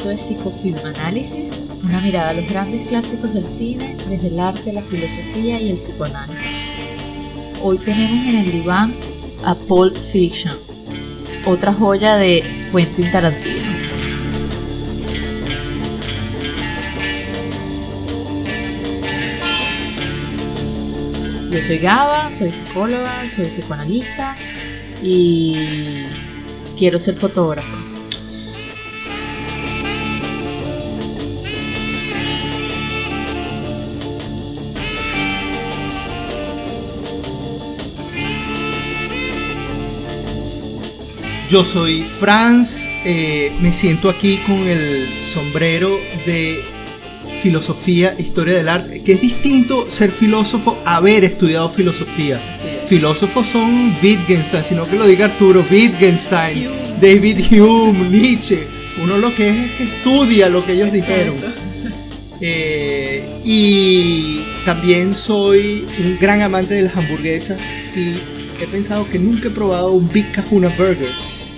Esto es Psicofilm Análisis, una mirada a los grandes clásicos del cine desde el arte, la filosofía y el psicoanálisis. Hoy tenemos en el diván a Pulp Fiction, otra joya de Quentin Tarantino. Yo soy Gaba, soy psicóloga, soy psicoanalista y quiero ser fotógrafa. Yo soy Franz, eh, me siento aquí con el sombrero de filosofía, historia del arte, que es distinto ser filósofo a haber estudiado filosofía. Filósofos son Wittgenstein, sino que lo diga Arturo, Wittgenstein, David Hume, Nietzsche. Uno lo que es es que estudia lo que ellos dijeron. Eh, y también soy un gran amante de las hamburguesas y he pensado que nunca he probado un Big Kahuna Burger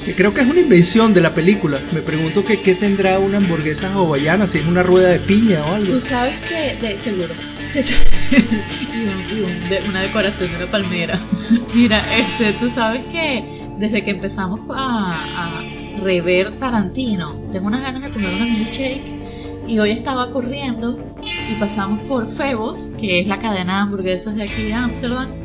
que creo que es una invención de la película. Me pregunto que qué tendrá una hamburguesa hawaiana, si es una rueda de piña o algo. Tú sabes que, de seguro, y, una decoración de una palmera. Mira, este, tú sabes que desde que empezamos a, a rever Tarantino, tengo unas ganas de comer una milkshake. Y hoy estaba corriendo y pasamos por Febos, que es la cadena de hamburguesas de aquí de Amsterdam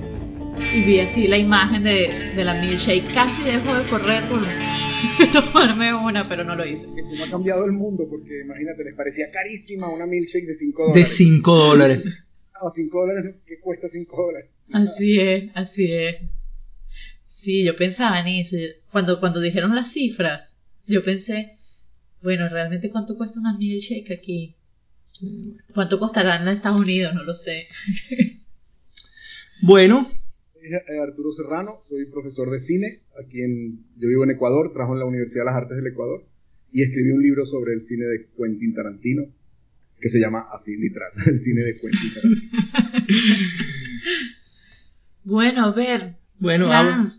y vi así la imagen de, de la milkshake. Casi dejo de correr por tomarme una, pero no lo hice. Como ha cambiado el mundo, porque imagínate, les parecía carísima una milkshake de 5 dólares. De 5 dólares. Ah, 5 dólares, ¿qué cuesta 5 dólares? Así es, así es. Sí, yo pensaba en eso. Cuando, cuando dijeron las cifras, yo pensé, bueno, realmente cuánto cuesta una milkshake aquí. ¿Cuánto costará en Estados Unidos? No lo sé. Bueno, eh, Arturo Serrano, soy profesor de cine, aquí en, yo vivo en Ecuador, trabajo en la Universidad de las Artes del Ecuador y escribí un libro sobre el cine de Quentin Tarantino, que se llama así literal, el cine de Quentin Tarantino. bueno, a ver, bueno,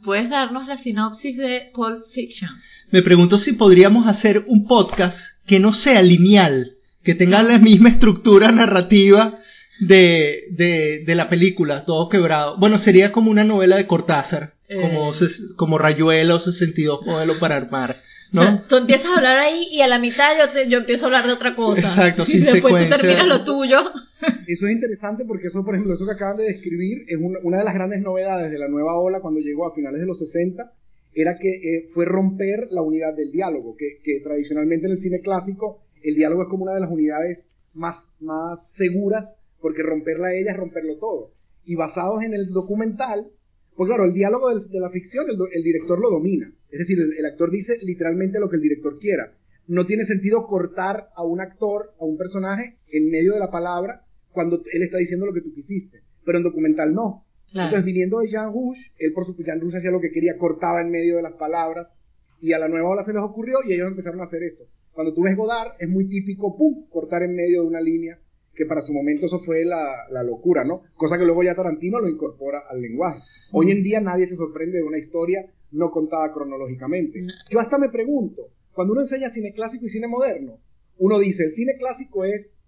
¿puedes darnos la sinopsis de Pulp Fiction? Me pregunto si podríamos hacer un podcast que no sea lineal, que tenga la misma estructura narrativa de, de, de, la película, todo quebrado. Bueno, sería como una novela de Cortázar, como, eh. como Rayuela o 62 modelos para armar. ¿no? O sea, tú empiezas a hablar ahí y a la mitad yo, yo empiezo a hablar de otra cosa. Exacto, sin y después tú terminas lo tuyo. Eso es interesante porque eso, por ejemplo, eso que acaban de describir es una, una de las grandes novedades de la nueva ola cuando llegó a finales de los 60 era que eh, fue romper la unidad del diálogo, que, que, tradicionalmente en el cine clásico el diálogo es como una de las unidades más, más seguras porque romperla a ella es romperlo todo. Y basados en el documental, pues claro, el diálogo de la ficción el, director lo domina. Es decir, el, actor dice literalmente lo que el director quiera. No tiene sentido cortar a un actor, a un personaje, en medio de la palabra cuando él está diciendo lo que tú quisiste. Pero en documental no. Entonces, viniendo de Jean Rouge, él por supuesto, Jean Rouge hacía lo que quería, cortaba en medio de las palabras. Y a la nueva ola se les ocurrió y ellos empezaron a hacer eso. Cuando tú ves Godard, es muy típico, pum, cortar en medio de una línea que para su momento eso fue la, locura, ¿no? Cosa que luego ya Tarantino lo incorpora al lenguaje. Hoy en día nadie se sorprende de una historia no contada cronológicamente. Yo hasta me pregunto, cuando uno enseña cine clásico y cine moderno, uno dice, el cine clásico es,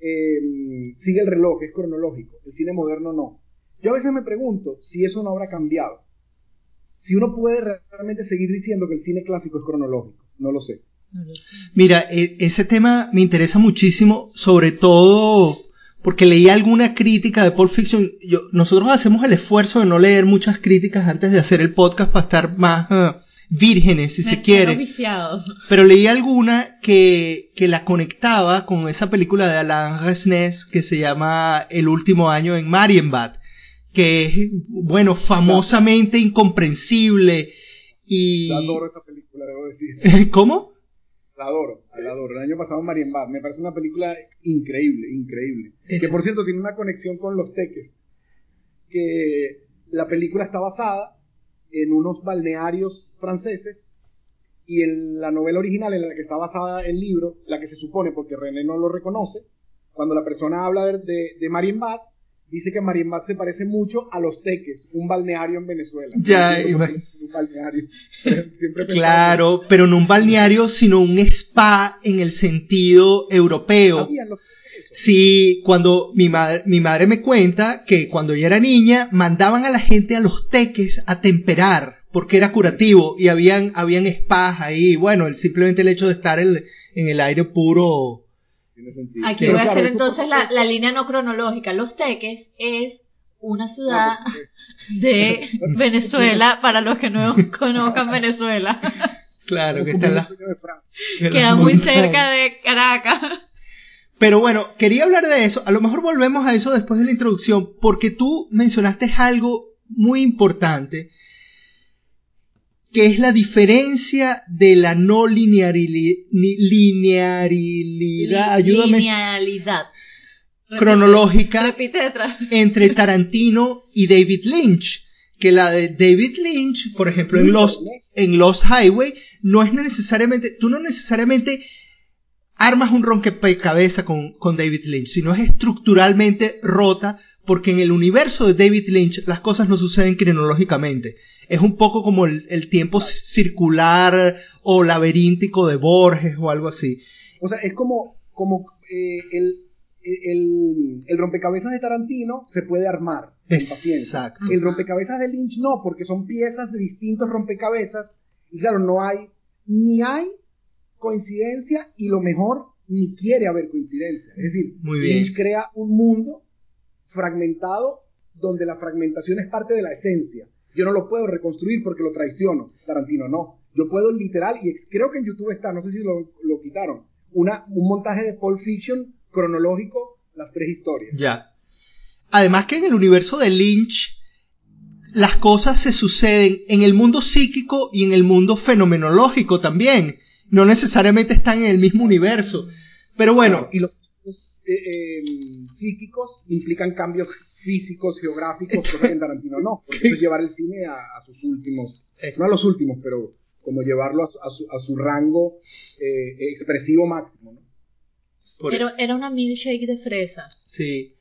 em, sigue el reloj, es cronológico, el cine moderno no. Yo a veces me pregunto si eso no habrá cambiado. Si uno puede realmente seguir diciendo que el cine clásico es cronológico, no lo sé. Mira, e, ese tema me interesa muchísimo, sobre todo porque leí alguna crítica de Pulp Fiction. Yo, nosotros hacemos el esfuerzo de no leer muchas críticas antes de hacer el podcast para estar más uh, vírgenes, si se quiere. Pero leí alguna que, que la conectaba con esa película de Alain Resnais que se llama El último año en Marienbad, que es, bueno, famosamente incomprensible. Y... adoro esa película, debo decir. ¿Cómo? La adoro, la adoro. El año pasado Marienbad. Me parece una película increíble, increíble. Que por cierto tiene una conexión con los teques. Que la película está basada en unos balnearios franceses y en la novela original en la que está basada el libro, la que se supone, porque René no lo reconoce, cuando la persona habla de, de, Marienbad, dice que Marienbad se parece mucho a Los Teques, un balneario en Venezuela. Ya, No, un balneario. Siempre Claro, pero no un balneario, sino un spa en el sentido europeo. Los. Sí, cuando mi madre, mi madre me cuenta que cuando ella era niña mandaban a la gente a los teques a temperar porque era curativo y habían, habían spas ahí. Bueno, el, simplemente el hecho de estar en, en el aire puro. Tiene sentido. Aquí Pero voy a claro, hacer entonces la, la línea no cronológica. Los Teques es una ciudad de Venezuela para los que no conozcan Venezuela. Claro, que está en la- las Queda muy montañas. cerca de Caracas. Pero bueno, quería hablar de eso. A lo mejor volvemos a eso después de la introducción, porque tú mencionaste algo muy importante, que es la diferencia de la no linearili- ni- linearilidad, ayúdame, Linealidad. Repite, cronológica Repite detrás. entre Tarantino y David Lynch. Que la de David Lynch, por ejemplo, en Los, en Los Highway, no es necesariamente, tú no necesariamente armas un rompecabezas con, con David Lynch, sino es estructuralmente rota, porque en el universo de David Lynch las cosas no suceden cronológicamente. Es un poco como el, el tiempo circular o laberíntico de Borges o algo así. O sea, es como, como eh, el, el, el rompecabezas de Tarantino se puede armar con paciencia. Exacto. El rompecabezas de Lynch no, porque son piezas de distintos rompecabezas y claro, no hay, ni hay coincidencia y lo mejor, ni quiere haber coincidencia. Es decir, Muy bien. Lynch crea un mundo fragmentado donde la fragmentación es parte de la esencia. Yo no lo puedo reconstruir porque lo traiciono. Tarantino no. Yo puedo literal, y creo que en YouTube está, no sé si lo, lo quitaron, una, un montaje de Pulp Fiction cronológico, las tres historias. Ya. Además que en el universo de Lynch las cosas se suceden en el mundo psíquico y en el mundo fenomenológico también. No necesariamente están en el mismo universo. Pero bueno, y los eh, eh, psíquicos implican cambios físicos, geográficos, cosa que en Tarantino no. Porque eso es llevar el cine a, a sus últimos, no a los últimos, pero como llevarlo a su, a su, a su rango eh, expresivo máximo. ¿no? por- Era, era una milkshake de fresa. sí.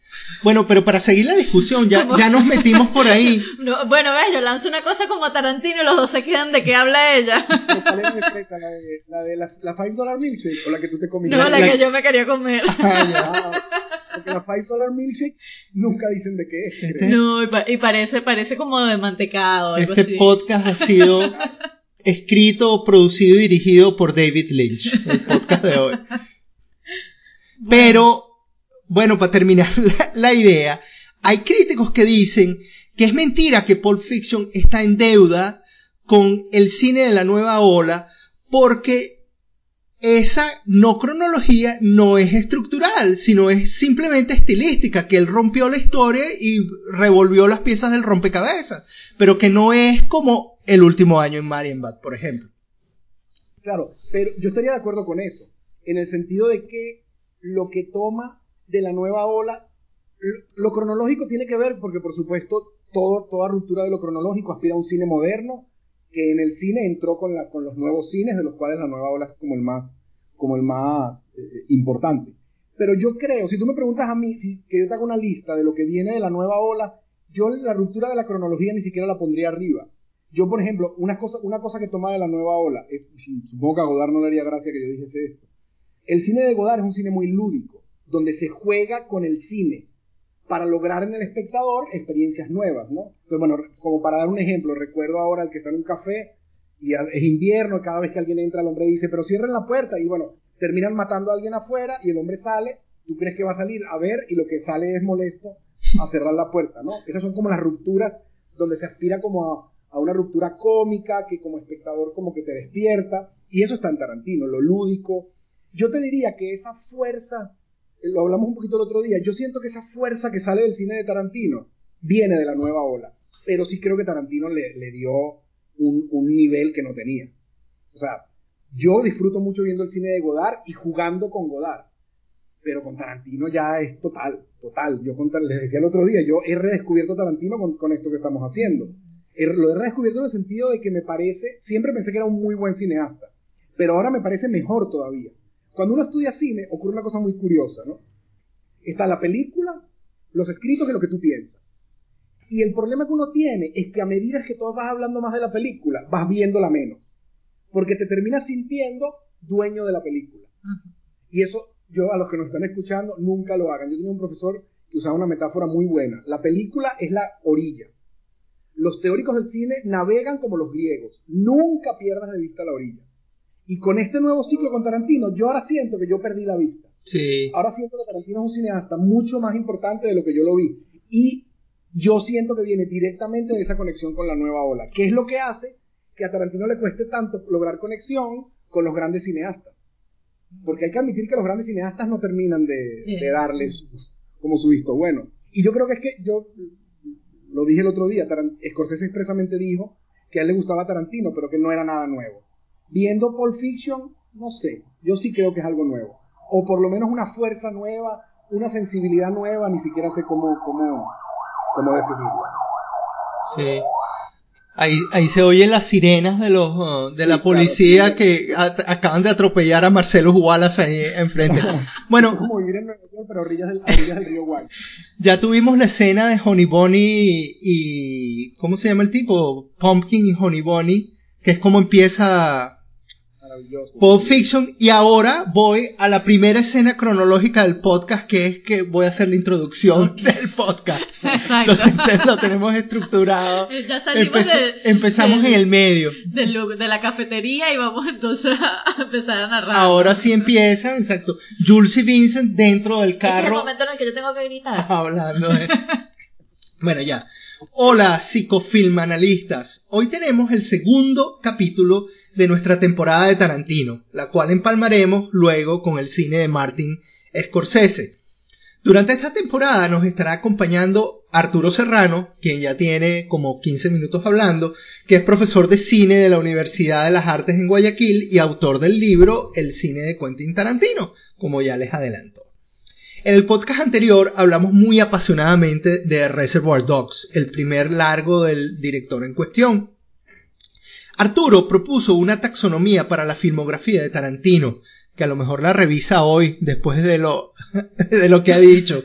Bueno, pero para seguir la discusión, ya, ¿Cómo? ya nos metimos por ahí. No, bueno, ves, yo lanzo una cosa como Tarantino y los dos se quedan de qué habla ella. ¿Cuál era de fresa? ¿La de, la de las- la 5 dollar milkshake o la que tú te comiste? No, la la- que yo me quería comer. Ah, ya. Porque la 5 dollar milkshake nunca dicen de qué es. Este- No, y, pa- y parece, parece como de mantecado, algo Este así. podcast ha sido escrito, producido y dirigido por David Lynch, el podcast de hoy. Pero, bueno, para terminar la, idea, hay críticos que dicen que es mentira que Pulp Fiction está en deuda con el cine de la nueva ola porque esa no cronología no es estructural, sino es simplemente estilística, que él rompió la historia y revolvió las piezas del rompecabezas, pero que no es como el último año en Marienbad, por ejemplo. Claro, pero yo estaría de acuerdo con eso, en el sentido de que lo que toma de la nueva ola, lo, cronológico tiene que ver, porque por supuesto toda ruptura de lo cronológico aspira a un cine moderno, que en el cine entró con, los nuevos cines, de los cuales la nueva ola es como el más, como el más eh, importante. Pero yo creo, si tú me preguntas a mí, si, que yo te haga una lista de lo que viene de la nueva ola, yo la ruptura de la cronología ni siquiera la pondría arriba. Yo, por ejemplo, una cosa, una cosa que toma de la nueva ola, es, supongo que a Godard no le haría gracia que yo dijese esto. El cine de Godard es un cine muy lúdico, donde se juega con el cine para lograr en el espectador experiencias nuevas, ¿no? Entonces, bueno, como para dar un ejemplo, recuerdo ahora el que está en un café y es invierno, cada vez que alguien entra el hombre dice, pero cierren la puerta y bueno, terminan matando a alguien afuera y el hombre sale, tú crees que va a salir a ver y lo que sale es molesto a cerrar la puerta, ¿no? Esas son como las rupturas donde se aspira como a, a una ruptura cómica que como espectador como que te despierta y eso está en Tarantino, lo lúdico. Yo te diría que esa fuerza lo hablamos un poquito el otro día, yo siento que esa fuerza que sale del cine de Tarantino viene de la nueva ola, pero sí creo que Tarantino le, le dio un, un, nivel que no tenía. O sea, yo disfruto mucho viendo el cine de Godard y jugando con Godard, pero con Tarantino ya es total, total. Yo con, les decía el otro día, yo he redescubierto Tarantino con, con esto que estamos haciendo. He, lo he redescubierto en el sentido de que me parece, siempre pensé que era un muy buen cineasta, pero ahora me parece mejor todavía. Cuando uno estudia cine, ocurre una cosa muy curiosa, ¿no? Está la película, los escritos y lo que tú piensas. Y el problema que uno tiene es que a medida que tú vas hablando más de la película, vas viéndola menos. Porque te terminas sintiendo dueño de la película. Y eso, yo a los que nos están escuchando, nunca lo hagan. Yo tenía un profesor que usaba una metáfora muy buena. La película es la orilla. Los teóricos del cine navegan como los griegos. Nunca pierdas de vista la orilla. Y con este nuevo ciclo con Tarantino, yo ahora siento que yo perdí la vista. Sí. Ahora siento que Tarantino es un cineasta mucho más importante de lo que yo lo vi. Y yo siento que viene directamente de esa conexión con la nueva ola. ¿Qué es lo que hace que a Tarantino le cueste tanto lograr conexión con los grandes cineastas? Porque hay que admitir que los grandes cineastas no terminan de, de darles como su visto bueno. Y yo creo que es que yo lo dije el otro día, Scorsese expresamente dijo que a él le gustaba Tarantino, pero que no era nada nuevo. Viendo Pulp Fiction, no sé, yo sí creo que es algo nuevo. O por lo menos una fuerza nueva, una sensibilidad nueva, ni siquiera sé cómo, cómo, cómo definirlo. Sí. Ahí, ahí se oyen las sirenas de los uh, de la policía que acaban de atropellar a Marcelo Wallace ahí enfrente. Bueno, como vivir en Nueva York, pero a orillas del, orillas del río Guay. Ya tuvimos la escena de Honey Bunny y ¿cómo se llama el tipo? Pumpkin y Honey Bunny, que es como empieza Pulp Fiction. Y ahora voy a la primera escena cronológica del podcast, que es que voy a hacer la introducción del podcast. Exacto. Entonces lo tenemos estructurado. Ya salimos de, empezamos del- en el medio. de la cafetería y vamos entonces a empezar a narrar. Ahora sí empieza, exacto. Jules y Vincent dentro del Este es el carro momento en el que yo tengo que gritar. hablando de... Bueno, ya. Hola, psicofilm analistas. Hoy tenemos el segundo capítulo de nuestra temporada de Tarantino, la cual empalmaremos luego con el cine de Martin Scorsese. Durante esta temporada nos estará acompañando Arturo Serrano, quien ya tiene como 15 minutos hablando, que es profesor de cine de la Universidad de las Artes en Guayaquil y autor del libro El cine de Quentin Tarantino, como ya les adelanto. En el podcast anterior hablamos muy apasionadamente de Reservoir Dogs, el primer largo del director en cuestión. Arturo propuso una taxonomía para la filmografía de Tarantino, que a lo mejor la revisa hoy después de lo, de lo que ha dicho,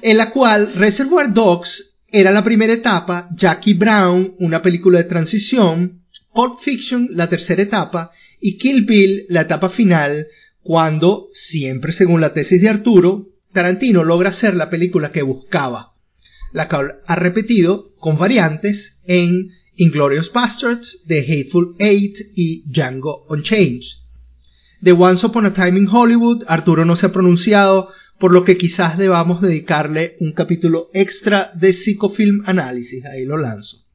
en la cual Reservoir Dogs era la primera etapa, Jackie Brown, una película de transición, Pulp Fiction, la tercera etapa, y Kill Bill, la etapa final, cuando, siempre según la tesis de Arturo, Tarantino logra hacer la película que buscaba, la cual ha repetido con variantes en Inglorious Bastards, The Hateful Eight y Django Unchained. De Once Upon a Time in Hollywood, Arturo no se ha pronunciado, por lo que quizás debamos dedicarle un capítulo extra de psicofilm análisis, ahí lo lanzo.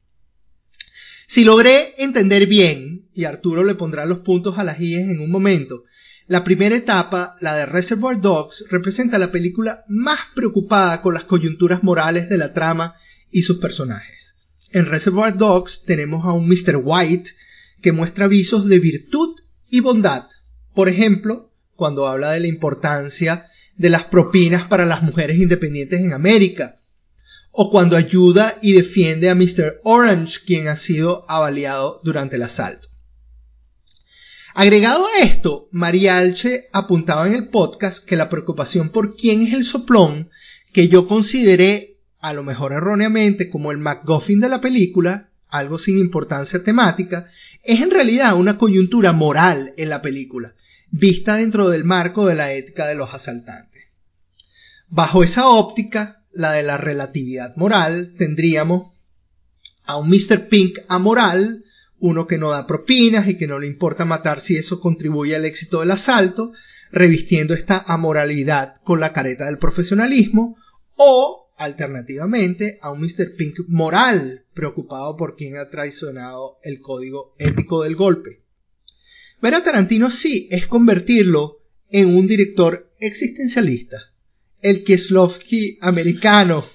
Si logré entender bien, y Arturo le pondrá los puntos a las IES en un momento, la primera etapa, la de Reservoir Dogs, representa la película más preocupada con las coyunturas morales de la trama y sus personajes. En Reservoir Dogs tenemos a un Mr. White que muestra avisos de virtud y bondad. Por ejemplo, cuando habla de la importancia de las propinas para las mujeres independientes en América, o cuando ayuda y defiende a Mr. Orange, quien ha sido avaliado durante el asalto. Agregado a esto, María Alche apuntaba en el podcast que la preocupación por quién es el soplón, que yo consideré, a lo mejor erróneamente, como el MacGuffin de la película, algo sin importancia temática, es en realidad una coyuntura moral en la película, vista dentro del marco de la ética de los asaltantes. Bajo esa óptica, la de la relatividad moral, tendríamos a un Mr. Pink amoral, uno que no da propinas y que no le importa matar si eso contribuye al éxito del asalto, revistiendo esta amoralidad con la careta del profesionalismo, o, alternativamente, a un Mr. Pink moral, preocupado por quien ha traicionado el código ético del golpe. Ver a Tarantino así es convertirlo en un director existencialista, el Kieslowski americano.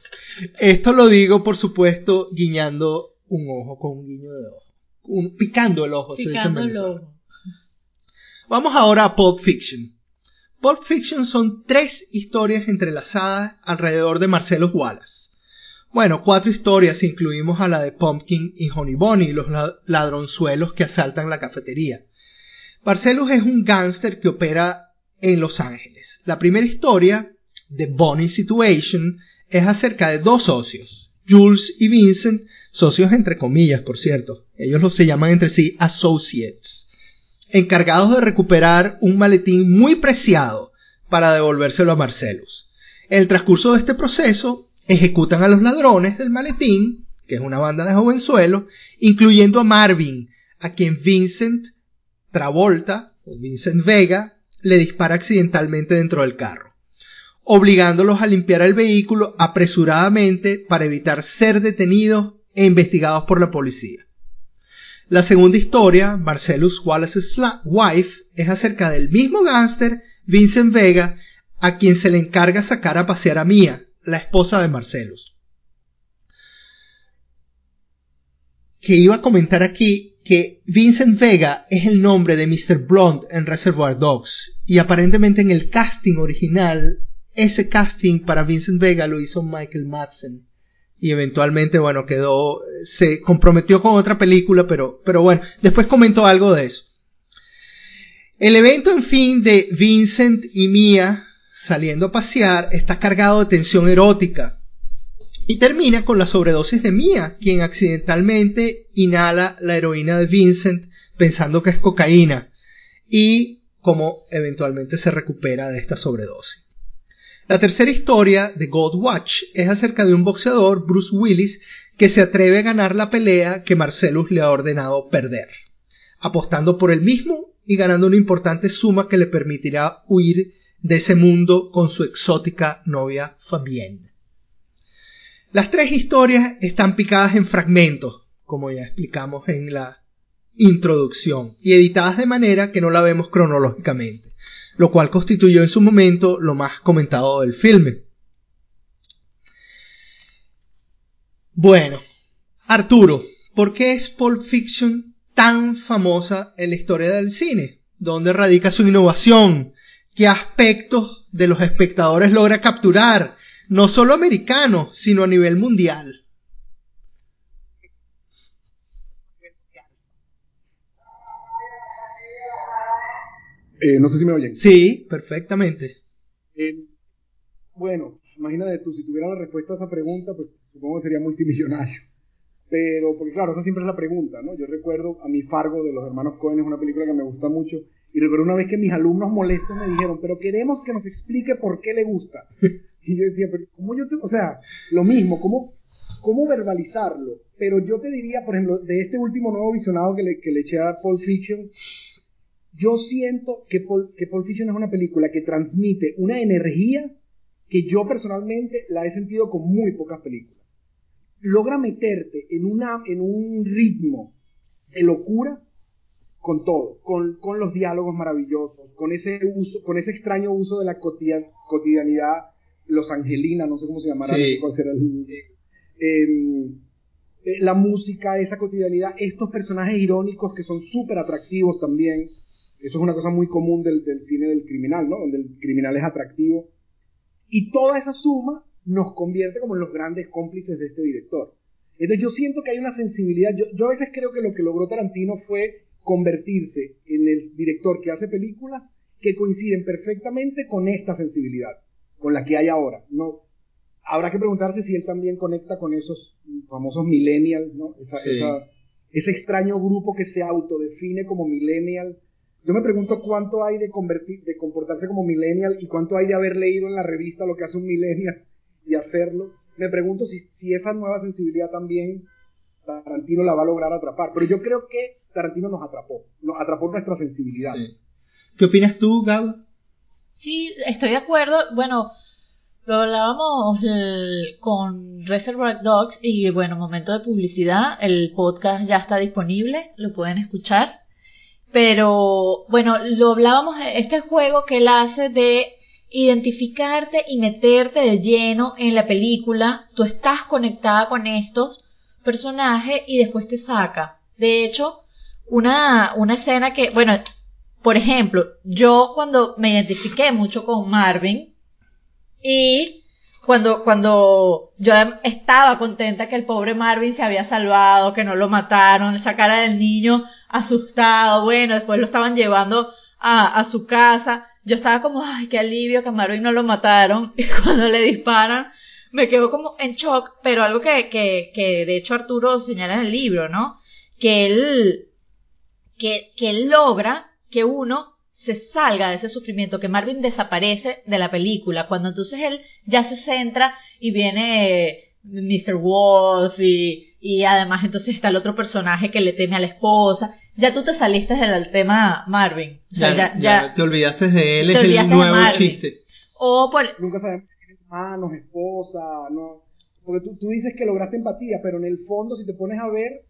Esto lo digo, por supuesto, guiñando un ojo con un guiño de ojo. Un, picando el ojo, se dice el ojo. Vamos ahora a Pulp Fiction. Pulp Fiction son tres historias entrelazadas alrededor de Marcelo Wallace. Bueno, cuatro historias si incluimos a la de Pumpkin y Honey Bunny, los la- ladronzuelos que asaltan la cafetería. Marcellus es un gángster que opera en Los Ángeles. La primera historia, The Bonnie Situation, es acerca de dos socios, Jules y Vincent, socios entre comillas, por cierto. Ellos los se llaman entre sí associates, encargados de recuperar un maletín muy preciado para devolvérselo a Marcellus. En el transcurso de este proceso, ejecutan a los ladrones del maletín, que es una banda de jovenzuelos, incluyendo a Marvin, a quien Vincent Travolta, o Vincent Vega, le dispara accidentalmente dentro del carro, obligándolos a limpiar el vehículo apresuradamente para evitar ser detenidos e investigados por la policía. La segunda historia, Marcellus Wallace's Wife, es acerca del mismo gángster, Vincent Vega, a quien se le encarga sacar a pasear a Mia, la esposa de Marcellus. Que iba a comentar aquí que Vincent Vega es el nombre de Mr. Blunt en Reservoir Dogs y aparentemente en el casting original ese casting para Vincent Vega lo hizo Michael Madsen. Y eventualmente bueno quedó se comprometió con otra película pero pero bueno después comentó algo de eso. El evento en fin de Vincent y Mia saliendo a pasear está cargado de tensión erótica. Y termina con la sobredosis de Mia, quien accidentalmente inhala la heroína de Vincent pensando que es cocaína y cómo eventualmente se recupera de esta sobredosis. La tercera historia de God Watch es acerca de un boxeador, Bruce Willis, que se atreve a ganar la pelea que Marcellus le ha ordenado perder, apostando por él mismo y ganando una importante suma que le permitirá huir de ese mundo con su exótica novia Fabienne. Las tres historias están picadas en fragmentos, como ya explicamos en la introducción, y editadas de manera que no la vemos cronológicamente, lo cual constituyó en su momento lo más comentado del filme. Bueno, Arturo, ¿por qué es Pulp Fiction tan famosa en la historia del cine? ¿Dónde radica su innovación? ¿Qué aspectos de los espectadores logra capturar? no solo americano, sino a nivel mundial. Eh, no sé si me oyen. Sí, perfectamente. Eh, bueno, imagínate tú, si tuviera la respuesta a esa pregunta, pues supongo que sería multimillonario. Pero, porque claro, esa siempre es la pregunta, ¿no? Yo recuerdo a mi Fargo de los hermanos Cohen, es una película que me gusta mucho. Y recuerdo una vez que mis alumnos molestos me dijeron, pero queremos que nos explique por qué le gusta. Y yo decía, pero ¿cómo yo te.? O sea, lo mismo, ¿cómo, cómo verbalizarlo? Pero yo te diría, por ejemplo, de este último nuevo visionado que le, que le eché a Pulp Fiction, yo siento que Pulp, que Pulp Fiction es una película que transmite una energía que yo personalmente la he sentido con muy pocas películas. Logra meterte en, una, en un ritmo de locura con todo, con, con, los diálogos maravillosos, con ese uso, con ese extraño uso de la cotidianidad los Angelina, no sé cómo se llamará, em, eh, la música, esa cotidianidad, estos personajes irónicos que son súper atractivos también. Eso es una cosa muy común del, cine del criminal, ¿no? Donde el criminal es atractivo. Y toda esa suma nos convierte como en los grandes cómplices de este director. Entonces yo siento que hay una sensibilidad. Yo, yo a veces creo que lo que logró Tarantino fue convertirse en el director que hace películas que coinciden perfectamente con esta sensibilidad con la que hay ahora. No, habrá que preguntarse si él también conecta con esos famosos millennials, ¿no? ese extraño grupo que se autodefine como millennial. Yo me pregunto cuánto hay de, convertir, de comportarse como millennial y cuánto hay de haber leído en la revista lo que hace un millennial y hacerlo. Me pregunto si, si esa nueva sensibilidad también Tarantino la va a lograr atrapar. Pero yo creo que Tarantino nos atrapó, nos atrapó nuestra sensibilidad. ¿Qué opinas tú, Gab? Sí, estoy de acuerdo. Bueno, lo hablábamos con Reservoir Dogs y bueno, momento de publicidad, el podcast ya está disponible, lo pueden escuchar. Pero bueno, lo hablábamos, este juego que él hace de identificarte y meterte de lleno en la película, tú estás conectada con estos personajes y después te saca. De hecho, una, una escena que, bueno, por ejemplo, yo cuando me identifiqué mucho con Marvin y cuando, cuando yo estaba contenta que el pobre Marvin se había salvado, que no lo mataron, esa cara del niño asustado, bueno, después lo estaban llevando a, a su casa, yo estaba como, ay, qué alivio que a Marvin no lo mataron, y cuando le disparan, me quedo como en shock, pero algo que, que, que de hecho Arturo señala en el libro, ¿no? Que él, que, que él logra que uno se salga de ese sufrimiento, que Marvin desaparece de la película, cuando entonces él ya se centra y viene Mr. Wolf y, y además entonces está el otro personaje que le teme a la esposa, ya tú te saliste del tema Marvin. O sea, ya, ya, ya ya- te olvidaste de él, es el nuevo Marvin. chiste. o por, Nunca sabemos tiene hermanos, esposa, no. Porque tú, tú dices que lograste empatía, pero en el fondo, si te pones a ver,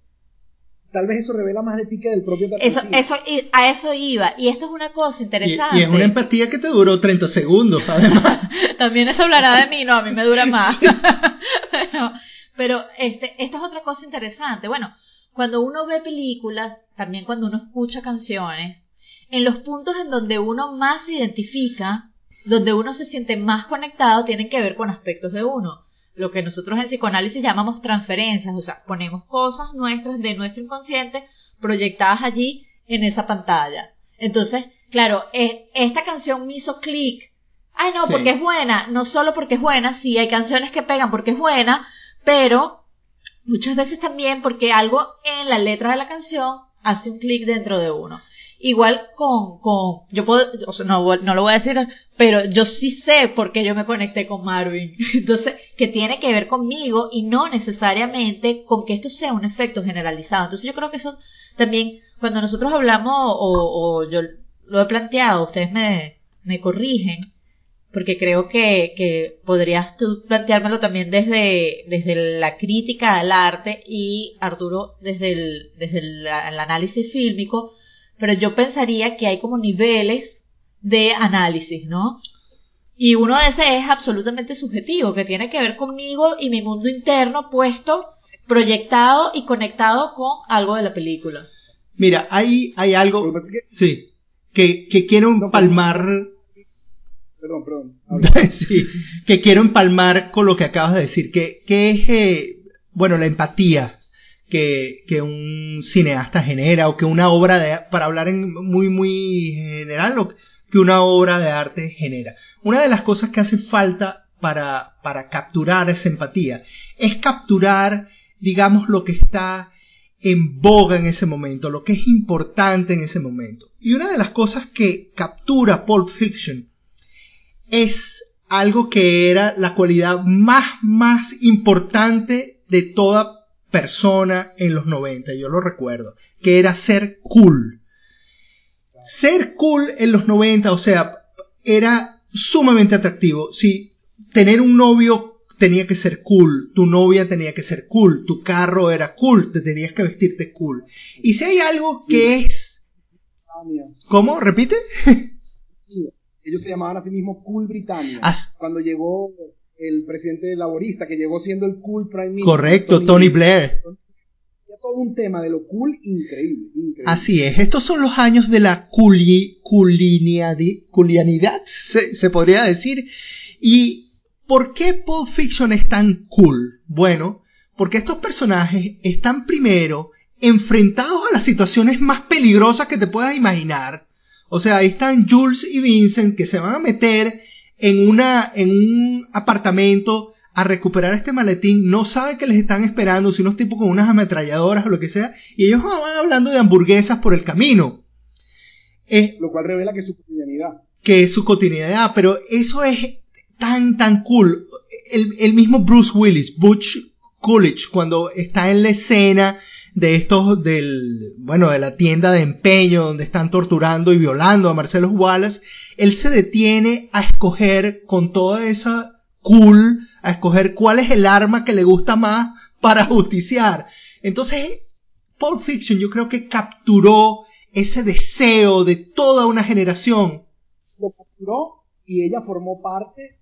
tal vez eso revela más de ti que del propio eso, Tarantino. eso, y a eso iba. Y esto es una cosa Y, interesante. y es una empatía que te duró 30 segundos, además. También eso hablará de mí, no, a mí me dura más. pero pero este, esto es otra cosa interesante. Bueno, cuando uno ve películas, también cuando uno escucha canciones, en los puntos en donde uno más se identifica, donde uno se siente más conectado, tienen que ver con aspectos de uno. Lo que nosotros en psicoanálisis llamamos transferencias, o sea, ponemos cosas nuestras de nuestro inconsciente proyectadas allí en esa pantalla. Entonces, claro, eh, esta canción me hizo clic. Ay, no, Sí. porque es buena. No solo porque es buena, sí, hay canciones que pegan porque es buena, pero muchas veces también porque algo en la letra de la canción hace un clic dentro de uno. Igual con, con, yo puedo, o sea, no, no lo voy a decir, pero yo sí sé por qué yo me conecté con Marvin. Entonces, que tiene que ver conmigo y no necesariamente con que esto sea un efecto generalizado. Entonces, yo creo que eso también, cuando nosotros hablamos, o, o yo lo he planteado, ustedes me, me corrigen, porque creo que, que podrías tú planteármelo también desde, desde la crítica al arte y Arturo desde el, desde el, el análisis fílmico, pero yo pensaría que hay como niveles de análisis, ¿no? Y uno de ese es absolutamente subjetivo, que tiene que ver conmigo y mi mundo interno puesto, proyectado y conectado con algo de la película. Mira, hay, hay algo, sí, que, que quiero empalmar, Perdón, perdón. sí, que quiero empalmar con lo que acabas de decir, que, que es, eh, bueno, la empatía que, que un cineasta genera o que una obra de, para hablar en muy, muy general, lo que una obra de arte genera. Una de las cosas que hace falta para, para capturar esa empatía es capturar, digamos, lo que está en boga en ese momento, lo que es importante en ese momento. Y una de las cosas que captura Pulp Fiction es algo que era la cualidad más, más importante de toda persona en los 90, yo lo recuerdo, que era ser cool. Ser cool en los 90, o sea, era sumamente atractivo. Si tener un novio tenía que ser cool, tu novia tenía que ser cool, tu carro era cool, te tenías que vestirte cool. Y si hay algo que es... ¿Cómo? ¿Repite? Ellos se llamaban a sí mismos Cool Britannia. As- Cuando llegó el presidente laborista, que llegó siendo el Cool Prime Minister. Correcto, Tony Blair. Todo un tema de lo cool increíble. increíble. Así es, estos son los años de la culi, culianidad, se, se podría decir. ¿Y por qué Pulp Fiction es tan cool? Bueno, porque estos personajes están primero enfrentados a las situaciones más peligrosas que te puedas imaginar. O sea, ahí están Jules y Vincent que se van a meter en una, en un apartamento a recuperar este maletín, no saben que les están esperando, si unos tipos con unas ametralladoras o lo que sea, y ellos van hablando de hamburguesas por el camino. Es Lo cual revela que es su cotidianidad. que es su cotidianidad, pero eso es tan, tan cool. El, el mismo Bruce Willis, Butch Coolidge, cuando está en la escena de estos del, bueno, de la tienda de empeño donde están torturando y violando a Marcelo Wallace, él se detiene a escoger con toda esa cool, a escoger cuál es el arma que le gusta más para justiciar. Entonces, Pulp Fiction yo creo que capturó ese deseo de toda una generación Lo capturó y ella formó parte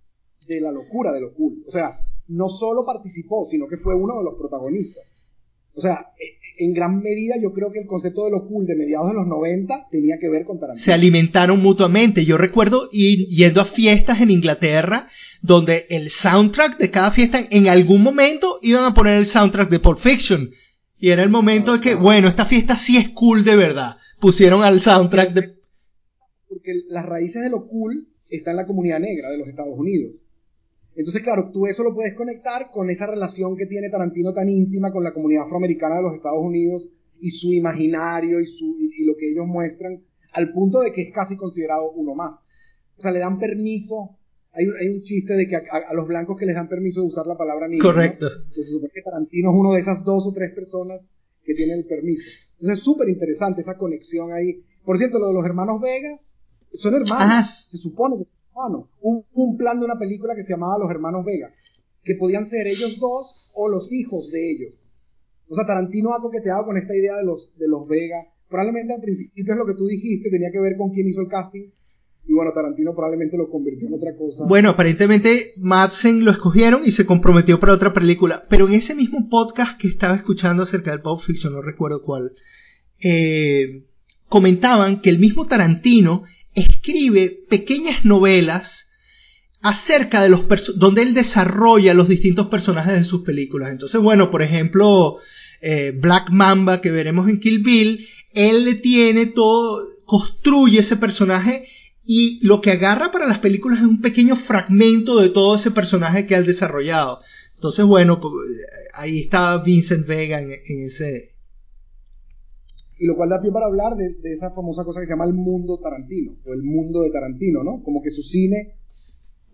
de la locura de lo cool. O sea, no solo participó, sino que fue uno de los protagonistas. O sea, e- en gran medida yo creo que el concepto de lo cool de mediados de los 90 tenía que ver con Tarantino. se alimentaron mutuamente. Yo recuerdo ir yendo a fiestas en Inglaterra donde el soundtrack de cada fiesta en algún momento iban a poner el soundtrack de Pulp Fiction. Y era el momento de que, bueno, esta fiesta sí es cool de verdad. Pusieron al soundtrack de... porque las raíces de lo cool están en la comunidad negra de los Estados Unidos. Entonces, claro, tú eso lo puedes conectar con esa relación que tiene Tarantino tan íntima con la comunidad afroamericana de los Estados Unidos y su imaginario y, su, y, lo que ellos muestran, al punto de que es casi considerado uno más. O sea, le dan permiso. Hay un, hay un chiste de que a, los blancos que les dan permiso de usar la palabra negro. Correcto. Entonces se supone que Tarantino es uno de esas dos o tres personas que tienen el permiso. Entonces es súper interesante esa conexión ahí. Por cierto, lo de los hermanos Vega, son hermanos. Ah. Se supone que son hermanos. Hubo un plan de una película que se llamaba Los Hermanos Vega, que podían ser ellos dos o los hijos de ellos. O sea, Tarantino ha coqueteado con esta idea de los, de los Vega. Probablemente al principio es lo que tú dijiste, tenía que ver con quién hizo el casting. Y bueno, Tarantino probablemente lo convirtió en otra cosa. Bueno, aparentemente Madsen lo escogieron y se comprometió para otra película. Pero en ese mismo podcast que estaba escuchando acerca del Pulp Fiction, no recuerdo cuál, eh, comentaban que el mismo Tarantino escribe pequeñas novelas acerca de los donde él desarrolla los distintos personajes de sus películas. Entonces, bueno, por ejemplo, eh, Black Mamba que veremos en Kill Bill, él le tiene todo, construye ese personaje y lo que agarra para las películas es un pequeño fragmento de todo ese personaje que ha desarrollado. Entonces, bueno, pues, ahí está Vincent Vega en, ese... Y lo cual da pie para hablar de, esa famosa cosa que se llama el mundo Tarantino, o el mundo de Tarantino, ¿no? Como que su cine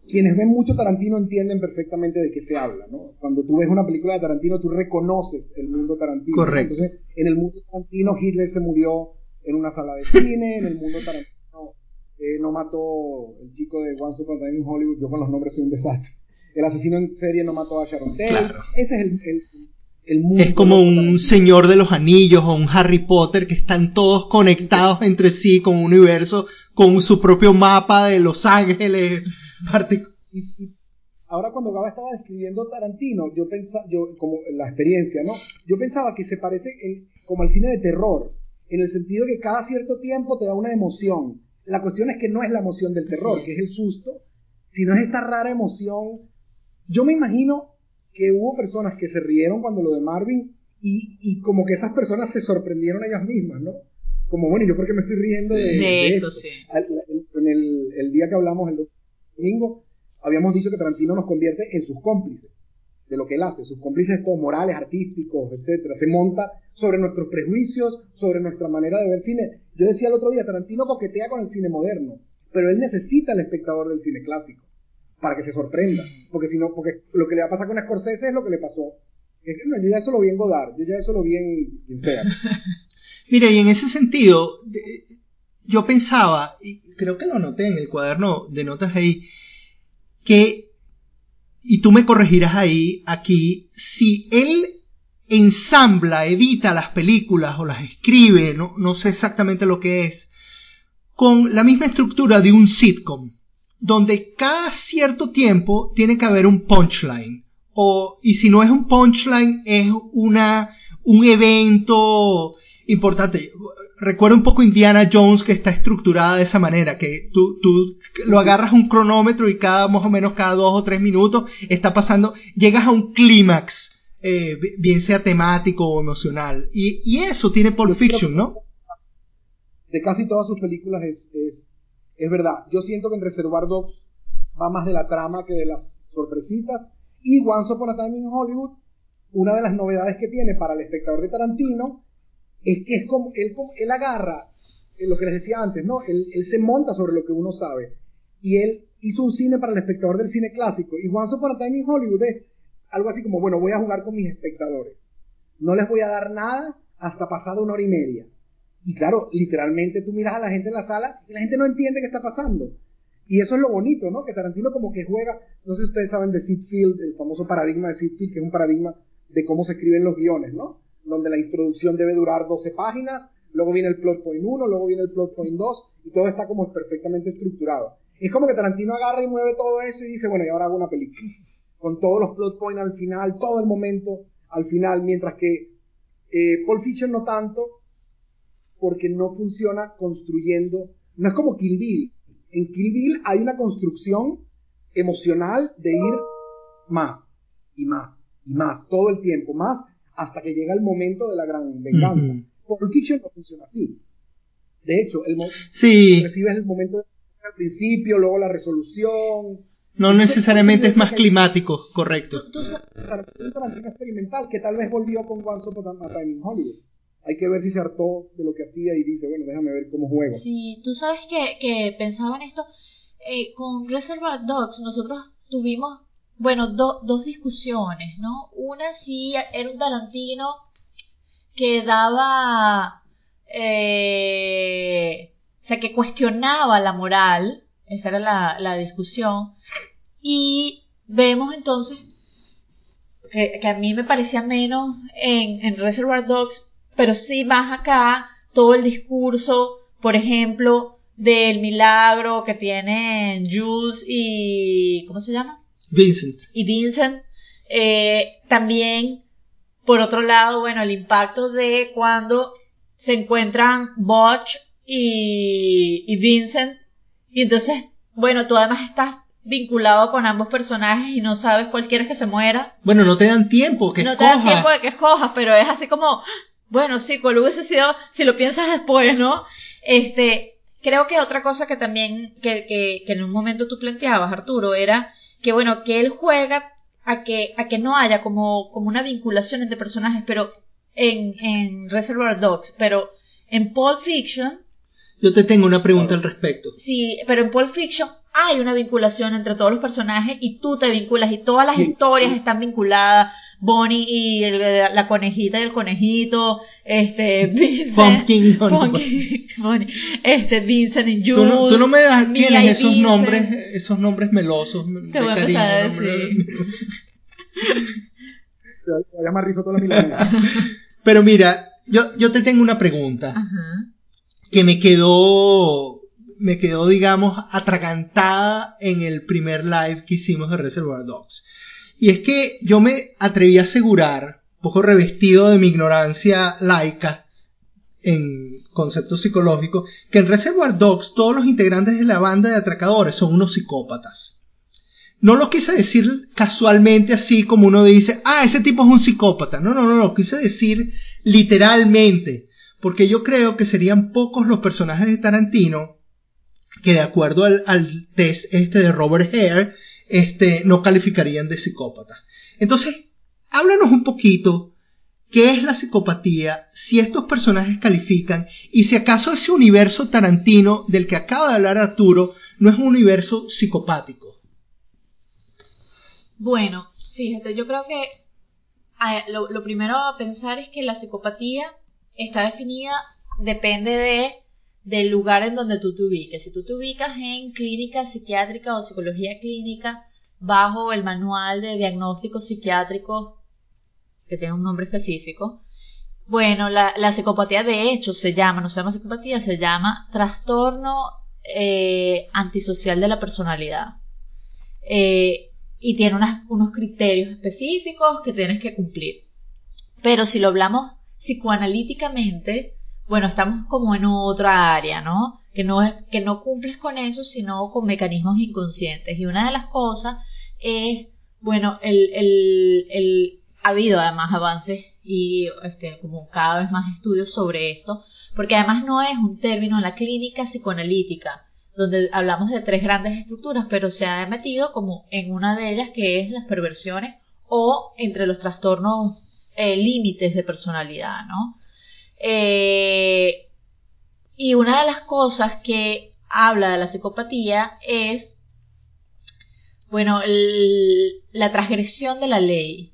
quienes ven mucho Tarantino entienden perfectamente de qué se habla, ¿no? Cuando tú ves una película de Tarantino, tú reconoces el mundo Tarantino. Correcto. Entonces, en el mundo Tarantino, Hitler se murió en una sala de cine, en el mundo Tarantino eh, no mató el chico de One Super Time in Hollywood, yo con los nombres soy un desastre. El asesino en serie no mató a Sharon Tate. Claro. Ese es el, el, mundo. Es como un Señor de los Anillos o un Harry Potter que están todos conectados entre sí con un universo, con su propio mapa de Los Ángeles. ahora cuando Gaba estaba describiendo Tarantino, yo pensaba, yo, como la experiencia, ¿no? Yo pensaba que se parece como al cine de terror, en el sentido que cada cierto tiempo te da una emoción la cuestión es que no es la emoción del terror, que es el susto, sino es esta rara emoción. Yo me imagino que hubo personas que se rieron cuando lo de Marvin y, como que esas personas se sorprendieron a ellas mismas, ¿no? Como, bueno, ¿yo por qué me estoy riendo de, esto? Sí. en el, el, día que hablamos el domingo, habíamos dicho que Tarantino nos convierte en sus cómplices de lo que él hace, sus cómplices todos morales, artísticos, etcétera. Se monta sobre nuestros prejuicios, sobre nuestra manera de ver cine. Yo decía el otro día, Tarantino coquetea con el cine moderno, pero él necesita al espectador del cine clásico para que se sorprenda, porque si no, porque lo que le va a pasar con Scorsese es lo que le pasó. No, yo ya eso lo vi en Godard, yo ya eso lo vi en quien sea. Mira, y en ese sentido, yo pensaba, y creo que lo noté en el cuaderno de notas ahí, que y tú me corregirás ahí, aquí, si él ensambla, edita las películas o las escribe, no, no sé exactamente lo que es, con la misma estructura de un sitcom, donde cada cierto tiempo tiene que haber un punchline. O, y si no es un punchline, es una, un evento importante recuerda un poco Indiana Jones que está estructurada de esa manera, que tú, tú lo agarras un cronómetro y cada más o menos cada dos o tres minutos está pasando, llegas a un clímax, eh, bien sea temático o emocional. Y, y eso tiene Pulp Fiction, ¿no? De casi todas sus películas es, es, es verdad. Yo siento que en Reservoir Dogs va más de la trama que de las sorpresitas. Y Once Upon a Time in Hollywood, una de las novedades que tiene para el espectador de Tarantino es que es como, él, él agarra eh, lo que les decía antes, ¿no? Él, se monta sobre lo que uno sabe. Y él hizo un cine para el espectador del cine clásico. Y Once Upon a Time in Hollywood es algo así como, bueno, voy a jugar con mis espectadores. No les voy a dar nada hasta pasada una hora y media. Y claro, literalmente tú miras a la gente en la sala y la gente no entiende qué está pasando. Y eso es lo bonito, ¿no? Que Tarantino como que juega, no sé si ustedes saben de Sid Field, el famoso paradigma de Sid Field, que es un paradigma de cómo se escriben los guiones, ¿no? donde la introducción debe durar 12 páginas, luego viene el plot point 1, luego viene el plot point 2, y todo está como perfectamente estructurado. Es como que Tarantino agarra y mueve todo eso y dice, bueno, y ahora hago una película. Con todos los plot points al final, todo el momento al final, mientras que eh, Paul Fiction no tanto, porque no funciona construyendo, no es como Kill Bill. En Kill Bill hay una construcción emocional de ir más y más y más, todo el tiempo, más hasta que llega el momento de la gran venganza. Pulp Fiction no funciona así. De hecho, el sí. recibes el momento al principio, luego la resolución. No necesariamente es más climático, correcto. Un Tarantino experimental que tal vez volvió con Once Upon a Time in Hollywood. Hay que ver si se hartó de lo que hacía y dice, bueno, déjame ver cómo juego. Sí, tú sabes que, que pensaba en esto. eh, con Reservoir Dogs nosotros tuvimos, bueno, do- dos discusiones, ¿no? Una sí era un Tarantino que daba, eh, o sea, que cuestionaba la moral, esa era la, la discusión, y vemos entonces que, que a mí me parecía menos en, en Reservoir Dogs, pero sí más acá todo el discurso, por ejemplo, del milagro que tienen Jules y ¿cómo se llama? Vincent. y Vincent. Eh, también, por otro lado, bueno, el impacto de cuando se encuentran Butch y, y Vincent. Y entonces, bueno, tú además estás vinculado con ambos personajes y no sabes cuál quieres que se muera. Bueno, no te dan tiempo, que no te da escoja. tiempo de que escojas, pero es así como, bueno, sí, cuál hubiese sido, si lo piensas después, ¿no? Este, creo que otra cosa que también, que, que, que en un momento tú planteabas, Arturo, era que, bueno, que él juega a que, a que no haya como, como una vinculación entre personajes, pero en, en Reservoir Dogs, pero en Pulp Fiction, Yo te tengo una pregunta al respecto. Sí, pero en Pulp Fiction hay una vinculación entre todos los personajes y tú te vinculas y todas las Sí. historias están vinculadas. Bonnie y el- la conejita y el conejito, este, Vincent, Pumpkin, no, no. Pumpkin, Bonnie, este, Vincent y Jules. Tú no, tú no me das, Mia tienes y esos Vincent. nombres, esos nombres melosos. Te voy a empezar a decir. Se va a llamar risotto a la milanesa. Pero mira, yo, yo te tengo una pregunta Ajá. que me quedó, me quedó, digamos, atragantada en el primer live que hicimos de Reservoir Dogs. Y es que yo me atreví a asegurar, un poco revestido de mi ignorancia laica en conceptos psicológicos, que en Reservoir Dogs todos los integrantes de la banda de atracadores son unos psicópatas. No lo quise decir casualmente así como uno dice, ah, ese tipo es un psicópata. No, no, no, lo quise decir literalmente. Porque yo creo que serían pocos los personajes de Tarantino que de acuerdo al, test este de Robert Hare, este, no calificarían de psicópata. Entonces, háblanos un poquito qué es la psicopatía, si estos personajes califican y si acaso ese universo Tarantino del que acaba de hablar Arturo no es un universo psicopático. Bueno, fíjate, yo creo que lo primero a pensar es que la psicopatía está definida, depende de del lugar en donde tú te ubiques. Si tú te ubicas en clínica psiquiátrica o psicología clínica, bajo el manual de diagnóstico psiquiátrico, que tiene un nombre específico, bueno, la, la psicopatía de hecho se llama, no se llama psicopatía, se llama trastorno eh, antisocial de la personalidad. Eh, y tiene unos criterios específicos que tienes que cumplir. Pero si lo hablamos psicoanalíticamente, bueno, estamos como en otra área, ¿no? Que no es, que no cumples con eso, sino con mecanismos inconscientes. Y una de las cosas es, bueno, el, el, el, ha habido además avances y este, como cada vez más estudios sobre esto, porque además no es un término en la clínica psicoanalítica, donde hablamos de tres grandes estructuras, pero se ha metido como en una de ellas que es las perversiones o entre los trastornos eh, límites de personalidad, ¿no? Eh, y una de las cosas que habla de la psicopatía es, bueno, la transgresión de la ley.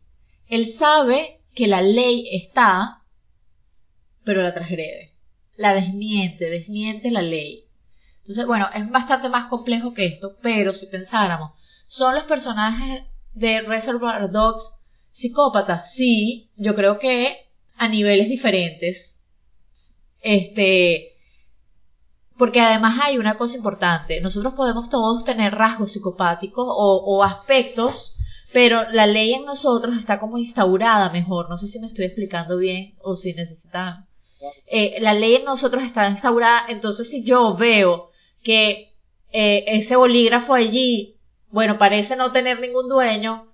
Él sabe que la ley está, pero la transgrede. La desmiente, desmiente la ley. Entonces, bueno, es bastante más complejo que esto, pero si pensáramos, ¿son los personajes de Reservoir Dogs psicópatas? Sí, yo creo que a niveles diferentes. Este, porque además hay una cosa importante, nosotros podemos todos tener rasgos psicopáticos o, o aspectos, pero la ley en nosotros está como instaurada mejor, no sé si me estoy explicando bien o si necesitan. Eh, la ley en nosotros está instaurada, entonces si yo veo que eh, ese bolígrafo allí, bueno, parece no tener ningún dueño,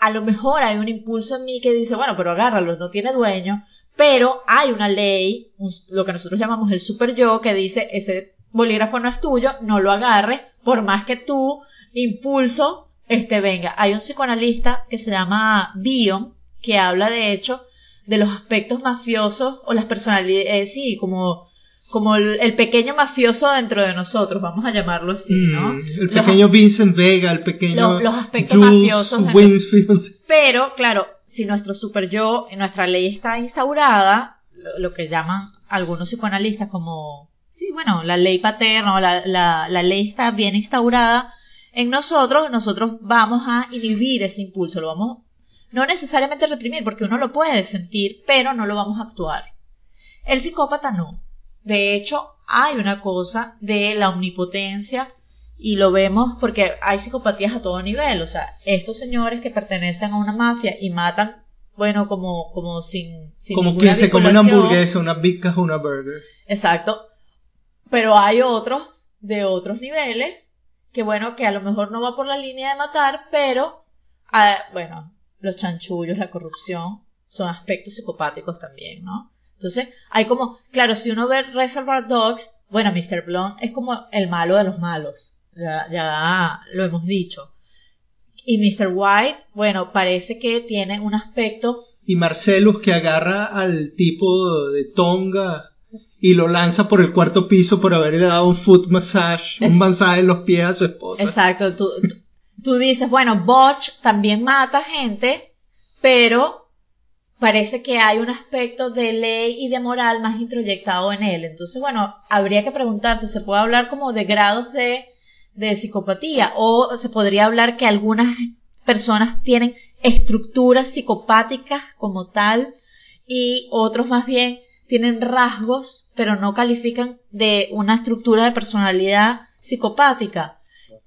a lo mejor hay un impulso en mí que dice, bueno, pero agárralo, no tiene dueño, pero hay una ley, lo que nosotros llamamos el super yo, que dice, ese bolígrafo no es tuyo, no lo agarre, por más que tú impulso, este, venga, hay un psicoanalista que se llama Dion, que habla de hecho de los aspectos mafiosos o las personalidades, sí, como como el, pequeño mafioso dentro de nosotros, vamos a llamarlo así, ¿no? Mm, el pequeño Vincent Vega, el pequeño los, aspectos mafiosos. Pero, claro, si nuestro super yo, nuestra ley está instaurada, lo, que llaman algunos psicoanalistas como, sí, bueno, la ley paterna, la, la, la ley está bien instaurada en nosotros, nosotros vamos a inhibir ese impulso, lo vamos no necesariamente reprimir, porque uno lo puede sentir, pero no lo vamos a actuar. El psicópata no. De hecho, hay una cosa de la omnipotencia y lo vemos porque hay psicopatías a todo nivel. O sea, estos señores que pertenecen a una mafia y matan, bueno, como, como sin, sin Como quien se come una hamburguesa, una o una burger. Exacto. Pero hay otros de otros niveles que, bueno, que a lo mejor no va por la línea de matar, pero, ah, bueno, los chanchullos, la corrupción, son aspectos psicopáticos también, ¿no? Entonces, hay como, claro, si uno ve Reservoir Dogs, bueno, Mr. Blonde es como el malo de los malos, ya, ya lo hemos dicho. Y Mr. White, bueno, parece que tiene un aspecto... Y Marcelus que agarra al tipo de Tonga y lo lanza por el cuarto piso por haberle dado un foot massage, un masaje en los pies a su esposa. Exacto, tú, tú dices, bueno, Botch también mata gente, pero parece que hay un aspecto de ley y de moral más introyectado en él. Entonces, bueno, habría que preguntarse, ¿se puede hablar como de grados de, de psicopatía? O se podría hablar que algunas personas tienen estructuras psicopáticas como tal y otros más bien tienen rasgos, pero no califican de una estructura de personalidad psicopática.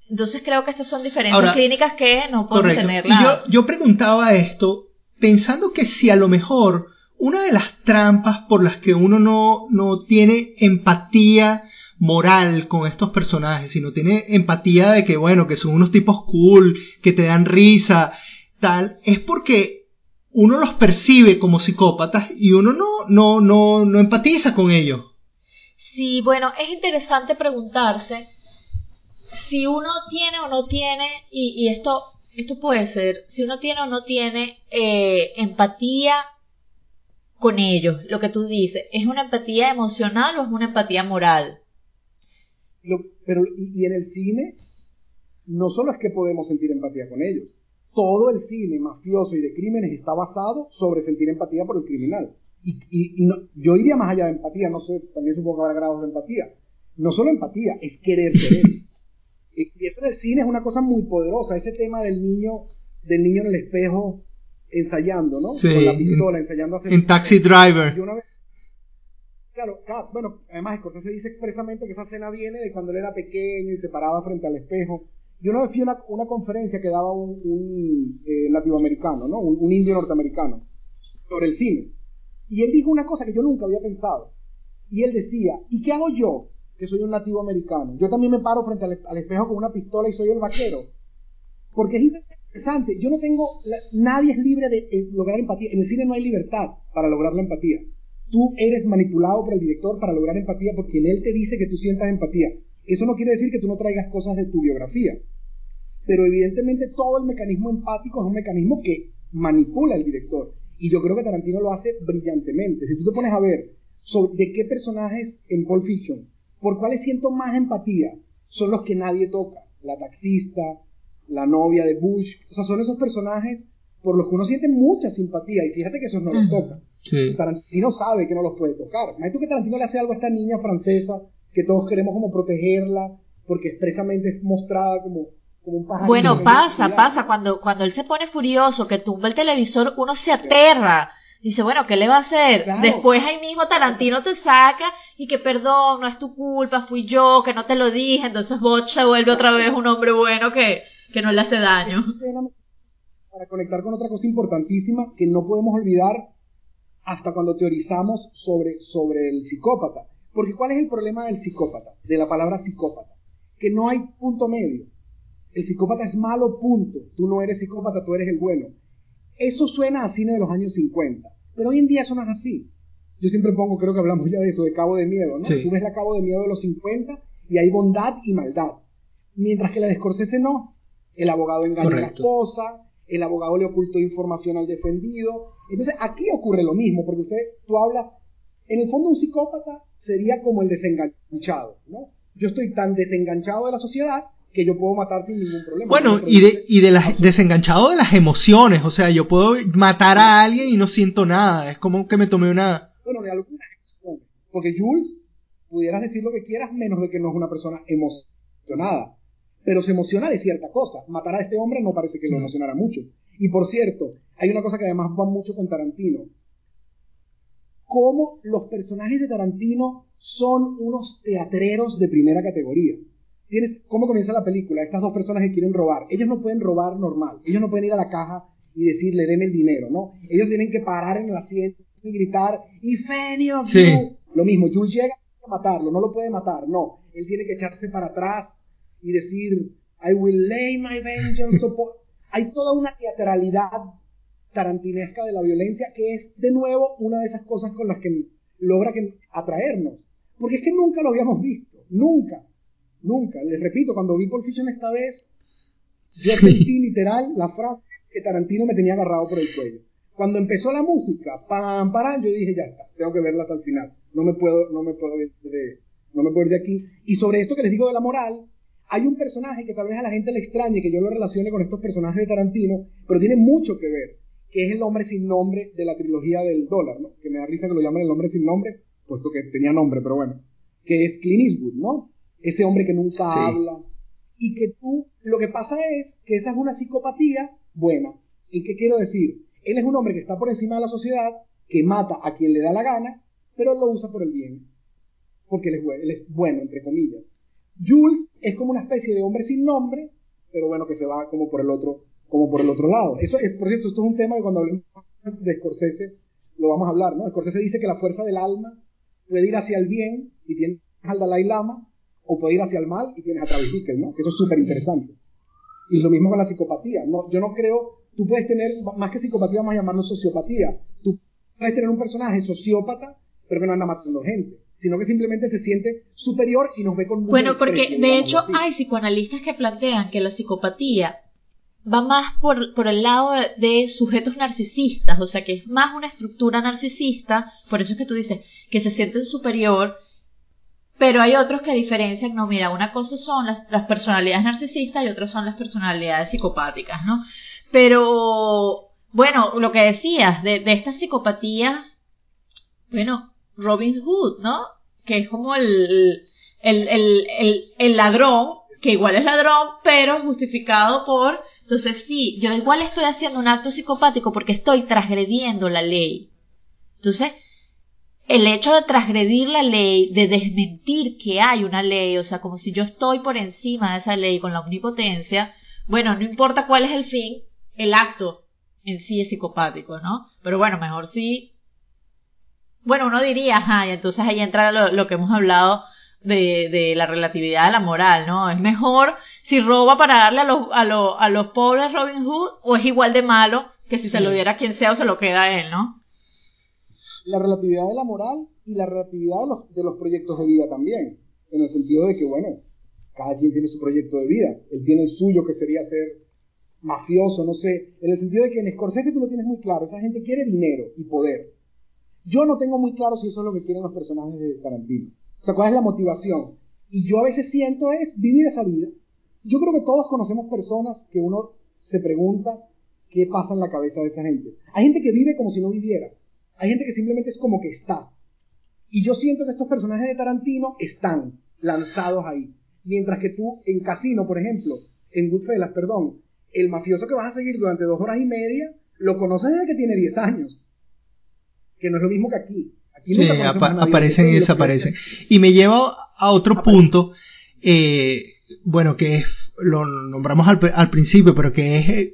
Entonces creo que estas son diferencias clínicas que no podemos tener. yo, yo preguntaba esto pensando que si a lo mejor una de las trampas por las que uno no, no tiene empatía moral con estos personajes, sino tiene empatía de que, bueno, que son unos tipos cool, que te dan risa, tal, es porque uno los percibe como psicópatas y uno no, no, no, no empatiza con ellos. Sí, bueno, es interesante preguntarse si uno tiene o no tiene, y, y esto esto puede ser, si uno tiene o no tiene eh, empatía con ellos, lo que tú dices, ¿es una empatía emocional o es una empatía moral? pero, y, en el cine, no solo es que podemos sentir empatía con ellos, todo el cine mafioso y de crímenes está basado sobre sentir empatía por el criminal. Y, yo iría más allá de empatía, no sé, también supongo que habrá grados de empatía. No solo empatía, es querer ser él. Y eso en el cine es una cosa muy poderosa, ese tema del niño, del niño en el espejo ensayando, ¿no? Sí, Con la pistola, ensayando a hacer... En Taxi Driver. claro, bueno, además se dice expresamente que esa escena viene de cuando él era pequeño y se paraba frente al espejo. Yo una vez fui a una, conferencia que daba un, un eh, nativoamericano, ¿no? Un, un indio norteamericano sobre el cine. Y él dijo una cosa que yo nunca había pensado. Y él decía, ¿y qué hago yo que soy un nativo americano. Yo también me paro frente al, espejo con una pistola y soy el vaquero. Porque es interesante. Yo no tengo. nadie es libre de eh, lograr empatía. En el cine no hay libertad para lograr la empatía. Tú eres manipulado por el director para lograr empatía porque él te dice que tú sientas empatía. Eso no quiere decir que tú no traigas cosas de tu biografía. Pero evidentemente todo el mecanismo empático es un mecanismo que manipula al director. Y yo creo que Tarantino lo hace brillantemente. Si tú te pones a ver sobre de qué personajes en Pulp Fiction por cuáles siento más empatía son los que nadie toca. La taxista, la novia de Bush, o sea, son esos personajes por los que uno siente mucha simpatía y fíjate que esos no los toca. Tarantino sabe que no los puede tocar. Imagínate que Tarantino le hace algo a esta niña francesa que todos queremos como protegerla porque expresamente es mostrada como, como un pájaro. Bueno, pasa, pasa. Cuando, cuando él se pone furioso, que tumba el televisor, uno se aterra. Dice, bueno, ¿qué le va a hacer? Después ahí mismo Tarantino te saca y que perdón, no es tu culpa, fui yo, que no te lo dije. Entonces Botch se vuelve otra vez un hombre bueno que, que no le hace daño. Para conectar con otra cosa importantísima que no podemos olvidar hasta cuando teorizamos sobre, sobre el psicópata. Porque ¿cuál es el problema del psicópata? De la palabra psicópata. Que no hay punto medio. El psicópata es malo, punto. Tú no eres psicópata, tú eres el bueno. Eso suena a cine de los años 50, pero hoy en día eso no es así. Yo siempre pongo, creo que hablamos ya de eso, de Cabo de Miedo, ¿no? Tú ves la Cabo de Miedo de los 50 y hay bondad y maldad. Mientras que la de Scorsese no. el abogado engañó a la esposa, el abogado le ocultó información al defendido. Entonces aquí ocurre lo mismo, porque usted, tú hablas, en el fondo un psicópata sería como el desenganchado, ¿no? Yo estoy tan desenganchado de la sociedad que yo puedo matar sin ningún problema. Bueno, y de, y de las, desenganchado de las emociones, o sea, yo puedo matar a alguien y no siento nada, es como que me tomé una... Bueno, de algunas emociones, porque Jules, pudieras decir lo que quieras menos de que no es una persona emocionada, pero se emociona de cierta cosa. Matar a este hombre no parece que lo emocionara mucho. Y por cierto, hay una cosa que además va mucho con Tarantino. Cómo los personajes de Tarantino son unos teatreros de primera categoría tienes cómo comienza la película. Estas dos personas que quieren robar. Ellos no pueden robar normal. Ellos no pueden ir a la caja y decirle, deme el dinero, ¿no? Ellos tienen que parar en el asiento y gritar, y sí. Lo mismo, Jules llega a matarlo, no lo puede matar, no. Él tiene que echarse para atrás y decir, I will lay my vengeance upon... Hay toda una teatralidad tarantinesca de la violencia que es, de nuevo, una de esas cosas con las que logra que, atraernos. Porque es que nunca lo habíamos visto, nunca. Nunca. Les repito, cuando vi Pulp Fiction esta vez, yo sentí literal la frase que Tarantino me tenía agarrado por el cuello. Cuando empezó la música, pam, pam, yo dije, ya está, tengo que verla hasta el final. No me puedo, no me puedo ir de, no me puedo ir de aquí. Y sobre esto que les digo de la moral, hay un personaje que tal vez a la gente le extrañe que yo lo relacione con estos personajes de Tarantino, pero tiene mucho que ver, que es el hombre sin nombre de la trilogía del dólar, ¿no? Que me da risa que lo llamen el hombre sin nombre, puesto que tenía nombre, pero bueno. Que es Clint Eastwood, ¿no? Ese hombre que nunca habla. Y que tú, lo que pasa es que esa es una psicopatía buena. ¿En qué quiero decir? Él es un hombre que está por encima de la sociedad, que mata a quien le da la gana, pero lo usa por el bien. Porque él es bueno, él es bueno entre comillas. Jules es como una especie de hombre sin nombre, pero bueno, que se va como por el otro, como por el otro lado. Eso es, por cierto, esto es un tema que cuando hablemos de Scorsese lo vamos a hablar, ¿no? Scorsese dice que la fuerza del alma puede ir hacia el bien y tiene al Dalai Lama, o puede ir hacia el mal y tienes a Travis Bickle, ¿no? Que eso es súper interesante. Y lo mismo con la psicopatía. No, yo no creo, tú puedes tener, más que psicopatía, vamos a llamarlo sociopatía. Tú puedes tener un personaje sociópata, pero que no anda matando gente, sino que simplemente se siente superior y nos ve con Bueno, porque de hecho hay psicoanalistas que plantean que la psicopatía va más por, por el lado de sujetos narcisistas, o sea que es más una estructura narcisista, por eso es que tú dices que se sienten superior pero hay otros que diferencian, no, mira, una cosa son las, personalidades narcisistas y otras son las personalidades psicopáticas, ¿no? Pero, bueno, lo que decías, de, estas psicopatías, bueno, Robin Hood, ¿no? Que es como el, el, el, el, ladrón, que igual es ladrón, pero justificado por, entonces sí, yo igual estoy haciendo un acto psicopático porque estoy transgrediendo la ley. Entonces, el hecho de transgredir la ley, de desmentir que hay una ley, o sea, como si yo estoy por encima de esa ley con la omnipotencia, bueno, no importa cuál es el fin, el acto en sí es psicopático, ¿no? Pero bueno, mejor sí. Bueno, uno diría, ajá, y entonces ahí entra lo, que hemos hablado de, de, la relatividad de la moral, ¿no? Es mejor si roba para darle a los, a, los, a los pobres Robin Hood o es igual de malo que si se lo diera a quien sea o se lo queda a él, ¿no? La relatividad de la moral y la relatividad de los, de los proyectos de vida también, en el sentido de que, bueno, cada quien tiene su proyecto de vida, él tiene el suyo que sería ser mafioso, no sé, en el sentido de que en Scorsese tú lo tienes muy claro, esa gente quiere dinero y poder. Yo no tengo muy claro si eso es lo que quieren los personajes de Tarantino. O sea, cuál es la motivación. Y yo a veces siento es vivir esa vida. Yo creo que todos conocemos personas que uno se pregunta qué pasa en la cabeza de esa gente. Hay gente que vive como si no viviera. Hay gente que simplemente es como que está. Y yo siento que estos personajes de Tarantino están lanzados ahí. Mientras que tú en Casino, por ejemplo, en Goodfellas, perdón, el mafioso que vas a seguir durante dos horas y media, lo conoces desde que tiene 10 años. Que no es lo mismo que aquí. Aquí sí, aparecen y desaparecen. Y me lleva a otro punto, eh, bueno, que es, lo nombramos al, al, principio, pero que es, eh,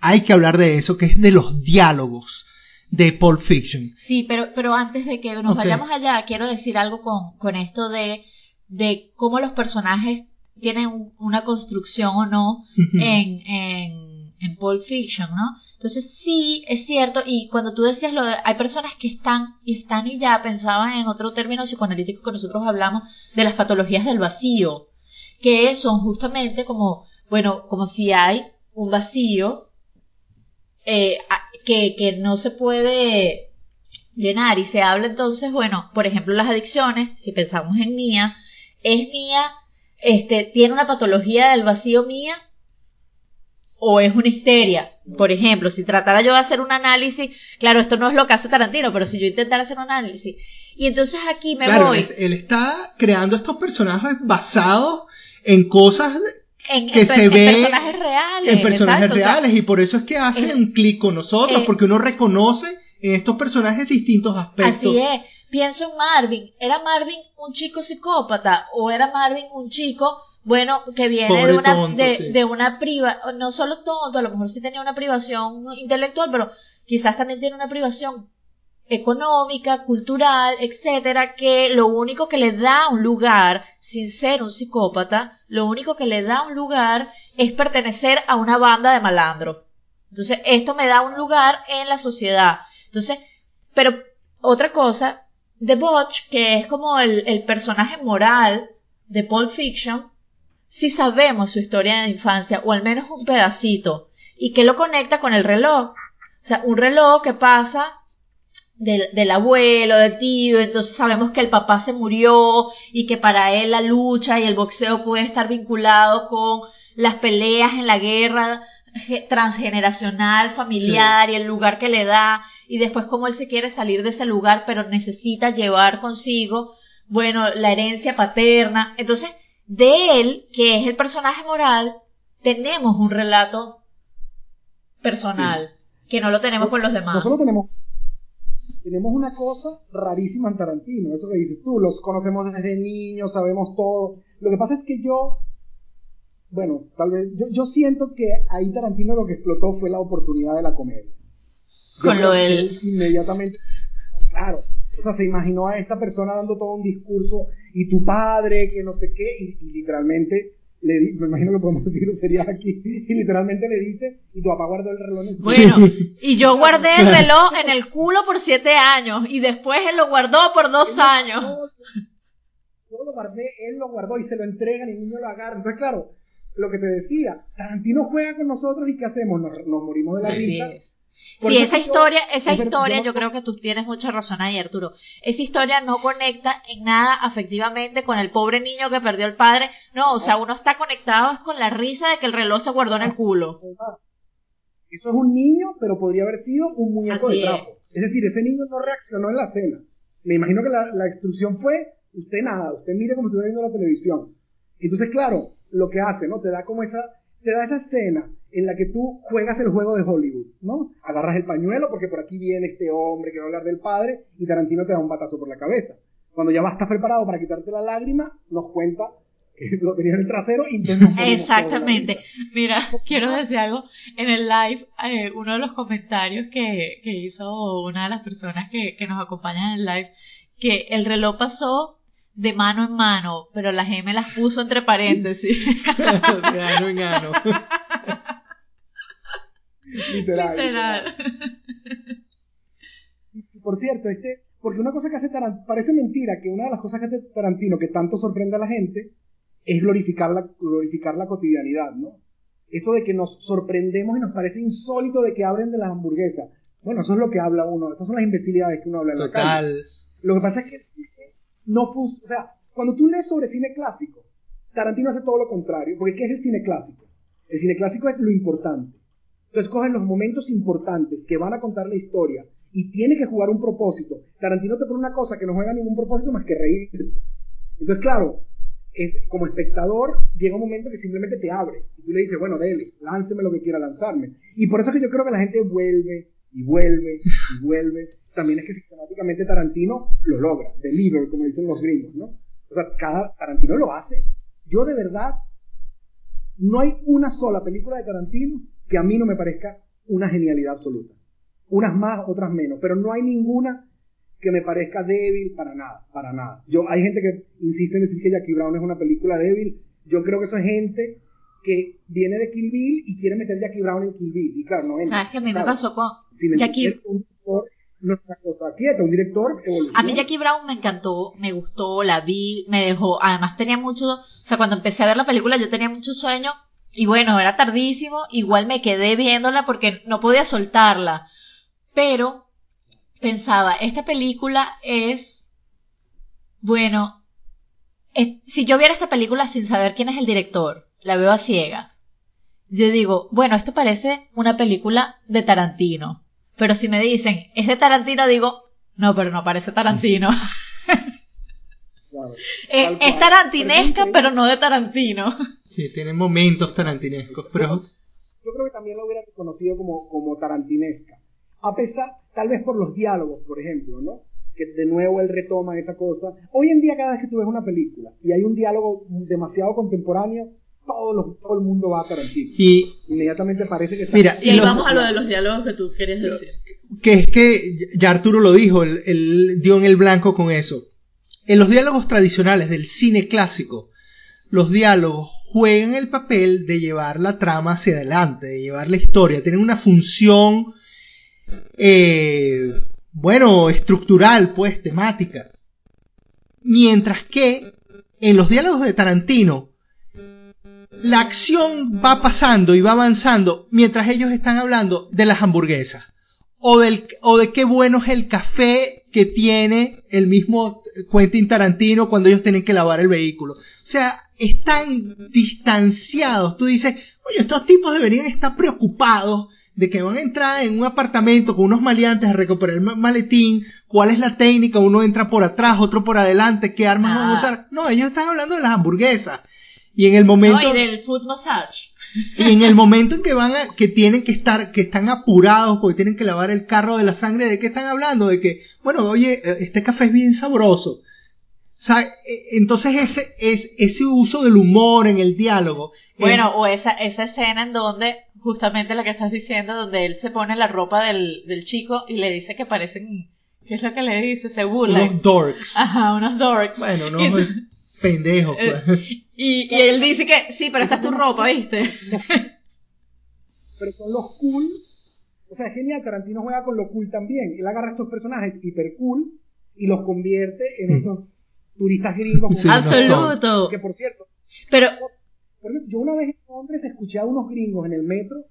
hay que hablar de eso, que es de los diálogos de Pulp Fiction. Sí, pero, pero antes de que nos vayamos allá, quiero decir algo con, con esto de, de cómo los personajes tienen una construcción o no en, en, en Pulp Fiction, ¿no? Entonces sí, es cierto, y cuando tú decías lo de, hay personas que están y están y ya pensaban en otro término psicoanalítico que nosotros hablamos de las patologías del vacío, que son justamente como bueno, como si hay un vacío eh, que, que no se puede llenar y se habla entonces, bueno, por ejemplo, las adicciones, si pensamos en mía, es mía, este, tiene una patología del vacío mía o es una histeria. Por ejemplo, si tratara yo de hacer un análisis, claro, esto no es lo que hace Tarantino, pero si yo intentara hacer un análisis, y entonces aquí me voy. Él, él, está creando estos personajes basados en cosas en, que en, se en ve personajes reales. en personajes exacto, o sea, reales y por eso es que hacen un clic con nosotros eh, porque uno reconoce en estos personajes distintos aspectos. Así es. Pienso en Marvin. ¿Era Marvin un chico psicópata o era Marvin un chico, bueno, que viene Pobre de una, tonto, de, sí. de una priva, no solo tonto, a lo mejor sí tenía una privación intelectual, pero quizás también tiene una privación económica, cultural, etcétera, que lo único que le da un lugar, sin ser un psicópata, lo único que le da un lugar es pertenecer a una banda de malandros. Entonces, esto me da un lugar en la sociedad. Entonces, pero otra cosa, The Butch, que es como el, el personaje moral de Pulp Fiction, si sabemos su historia de infancia, o al menos un pedacito, y que lo conecta con el reloj. O sea, un reloj que pasa del, del, abuelo, del tío, entonces sabemos que el papá se murió y que para él la lucha y el boxeo puede estar vinculado con las peleas en la guerra transgeneracional, familiar sí. y el lugar que le da y después cómo él se quiere salir de ese lugar pero necesita llevar consigo, bueno, la herencia paterna. Entonces, de él, que es el personaje moral, tenemos un relato personal sí. que no lo tenemos con los demás. Nosotros tenemos tenemos una cosa rarísima en Tarantino, eso que dices tú, los conocemos desde niños, sabemos todo. Lo que pasa es que yo, bueno, tal vez, yo, yo siento que ahí Tarantino lo que explotó fue la oportunidad de la comedia. Yo Con lo del... Inmediatamente, claro, o sea, se imaginó a esta persona dando todo un discurso y tu padre, que no sé qué, y, y literalmente le di, me imagino que podemos decirlo sería aquí, y literalmente le dice, y tu papá guardó el reloj en el culo. Bueno, y yo guardé el reloj en el culo por siete años, y después él lo guardó por dos él años. Lo, yo lo guardé, él lo guardó y se lo entregan y el niño lo agarra. Entonces, claro, lo que te decía, Tarantino juega con nosotros y ¿qué hacemos? Nos, nos morimos de la Así risa. Es. Por sí, esa yo, historia, esa historia, yo, yo creo que tú tienes mucha razón ahí, Arturo. Esa historia no conecta en nada afectivamente con el pobre niño que perdió el padre. No, o sea, uno está conectado es con la risa de que el reloj se guardó en el culo. Eso es un niño, pero podría haber sido un muñeco Así de trapo. Es. es. decir, ese niño no reaccionó en la cena. Me imagino que la, la instrucción fue, usted nada, usted mire como estuviera viendo la televisión. Entonces, claro, lo que hace, ¿no? Te da como esa, te da esa escena en la que tú juegas el juego de Hollywood, ¿no? Agarras el pañuelo porque por aquí viene este hombre que va a hablar del padre y Tarantino te da un batazo por la cabeza. Cuando ya vas, estás preparado para quitarte la lágrima, nos cuenta que lo tenía en el trasero y Exactamente. Mira, quiero decir algo. En el live, eh, uno de los comentarios que, que hizo una de las personas que, que nos acompañan en el live, que el reloj pasó de mano en mano, pero las M las puso entre paréntesis. de ano en ano. literal. literal. Y, por cierto, este, porque una cosa que hace Tarantino, parece mentira que una de las cosas que hace Tarantino que tanto sorprende a la gente es glorificar la, glorificar la cotidianidad, ¿no? Eso de que nos sorprendemos y nos parece insólito de que abren de las hamburguesas. Bueno, eso es lo que habla uno, esas son las imbecilidades que uno habla en Total. la calle. Lo que pasa es que no funciona, o cuando tú lees sobre cine clásico, Tarantino hace todo lo contrario, porque ¿qué es el cine clásico? El cine clásico es lo importante. Entonces cogen los momentos importantes que van a contar la historia y tiene que jugar un propósito. Tarantino te pone una cosa que no juega ningún propósito más que reírte. Entonces, claro, es, como espectador llega un momento que simplemente te abres y tú le dices, bueno, dele, lánceme lo que quiera lanzarme. Y por eso es que yo creo que la gente vuelve y vuelve y vuelve. También es que sistemáticamente Tarantino lo logra, deliver, como dicen los gringos, ¿no? O sea, cada Tarantino lo hace. Yo de verdad, no hay una sola película de Tarantino que a mí no me parezca una genialidad absoluta. Unas más, otras menos, pero no hay ninguna que me parezca débil para nada, para nada. Yo, hay gente que insiste en decir que Jackie Brown es una película débil. Yo creo que eso es gente que viene de Kill Bill y quiere meter Jackie Brown en Kill Bill. Y claro, no entra. ¿Sabes que a mí me pasó con Jackie un no es una cosa quieta, un director. A mí Jackie Brown me encantó, me gustó, la vi, me dejó, además tenía mucho, o sea, cuando empecé a ver la película yo tenía mucho sueño Y bueno, era tardísimo, igual me quedé viéndola porque no podía soltarla. Pero pensaba, esta película es, bueno, si yo viera esta película sin saber quién es el director, la veo a ciegas. Yo digo, bueno, esto parece una película de Tarantino. Pero si me dicen, es de Tarantino, digo, no, pero no parece Tarantino. Eh, es, tarantinesca, pero no de Tarantino. Sí, tiene momentos tarantinescos, pero... Yo creo que también lo hubiera reconocido como, como tarantinesca. A pesar, tal vez por los diálogos, por ejemplo, ¿no? Que de nuevo él retoma esa cosa. Hoy en día, cada vez que tú ves una película y hay un diálogo demasiado contemporáneo, todo, todo el mundo va a Tarantino. Y inmediatamente parece que está... Mira, y, vamos a lo de los diálogos que tú querías decir. Que es que ya Arturo lo dijo, él, dio en el blanco con eso. En los diálogos tradicionales del cine clásico, los diálogos juegan el papel de llevar la trama hacia adelante, de llevar la historia, tienen una función, eh, bueno, estructural, pues, temática. Mientras que en los diálogos de Tarantino, la acción va pasando y va avanzando mientras ellos están hablando de las hamburguesas o, del, o de qué bueno es el café que tiene el mismo Quentin Tarantino cuando ellos tienen que lavar el vehículo. O sea, están distanciados. Tú dices, oye, estos tipos deberían estar preocupados de que van a entrar en un apartamento con unos maleantes a recuperar el maletín, cuál es la técnica, uno entra por atrás, otro por adelante, qué armas van a usar. No, ellos están hablando de las hamburguesas. Y en el momento. No, y del foot massage. Y en el momento en que van a, que tienen que estar, que están apurados porque tienen que lavar el carro de la sangre, ¿de qué están hablando? De que, bueno, oye, este café es bien sabroso. E, entonces ese, es, ese uso del humor en el diálogo. Bueno, o esa, esa escena en donde, justamente la que estás diciendo, donde él se pone la ropa del, del chico y le dice que parecen, ¿qué es lo que le dice? Se burla. Unos dorks. Ajs, unos dorks. Bueno, no, pendejo. Pues. Y, y él dice que sí, pero esta es tu ropa, ¿viste? Pero son los cool. O sea, es genial, Tarantino juega con lo cool también. Él agarra estos personajes hiper cool y los convierte en mm. estos turistas gringos. Absoluto. Que por cierto. Pero. Por yo una vez en Londres escuché a unos gringos en el metro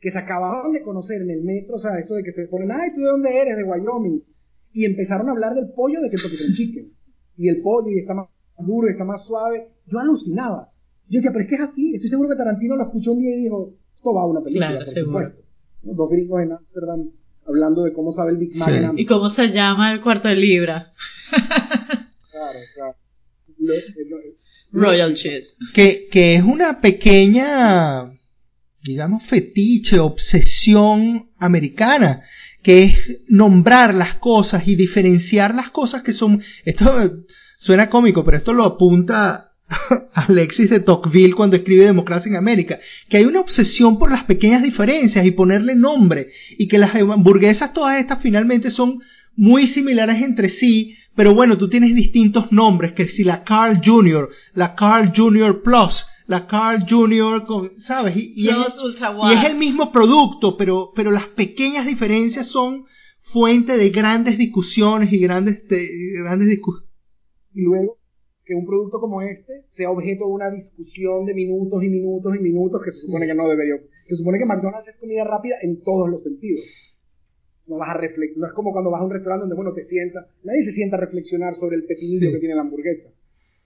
que se acababan de conocer en el metro, o sea, eso de que se ponen, ay, ¿tú de dónde eres? De Wyoming. Y empezaron a hablar del pollo de Kentucky Fried Chicken. Y el pollo, y está más duro, y está más suave. Yo alucinaba. Yo decía, pero es que es así. Estoy seguro que Tarantino lo escuchó un día y dijo, esto va a una película, claro, por supuesto. Dos gringos en Amsterdam hablando de cómo sabe el Big Mac en Y cómo se llama el cuarto de libra. claro, claro. Royal Cheese. Que, que es una pequeña, digamos, fetiche, obsesión americana que es nombrar las cosas y diferenciar las cosas que son, esto Suena cómico, pero esto lo apunta Alexis de Tocqueville cuando escribe Democracia en América, que hay una obsesión por las pequeñas diferencias y ponerle nombre, y que las hamburguesas todas estas finalmente son muy similares entre sí, pero bueno, tú tienes distintos nombres, que si la Carl Jr., la Carl Jr. Plus, la Carl Jr., ¿sabes? Y, es, y, es, el mismo producto, pero, pero las pequeñas diferencias son fuente de grandes discusiones y grandes, grandes discusiones y luego que un producto como este sea objeto de una discusión de minutos y minutos y minutos que se supone que no debería. Se supone que McDonald's es comida rápida en todos los sentidos. No vas a no es como cuando vas a un restaurante donde bueno te sientas, nadie se sienta a reflexionar sobre el pepinillo que tiene la hamburguesa.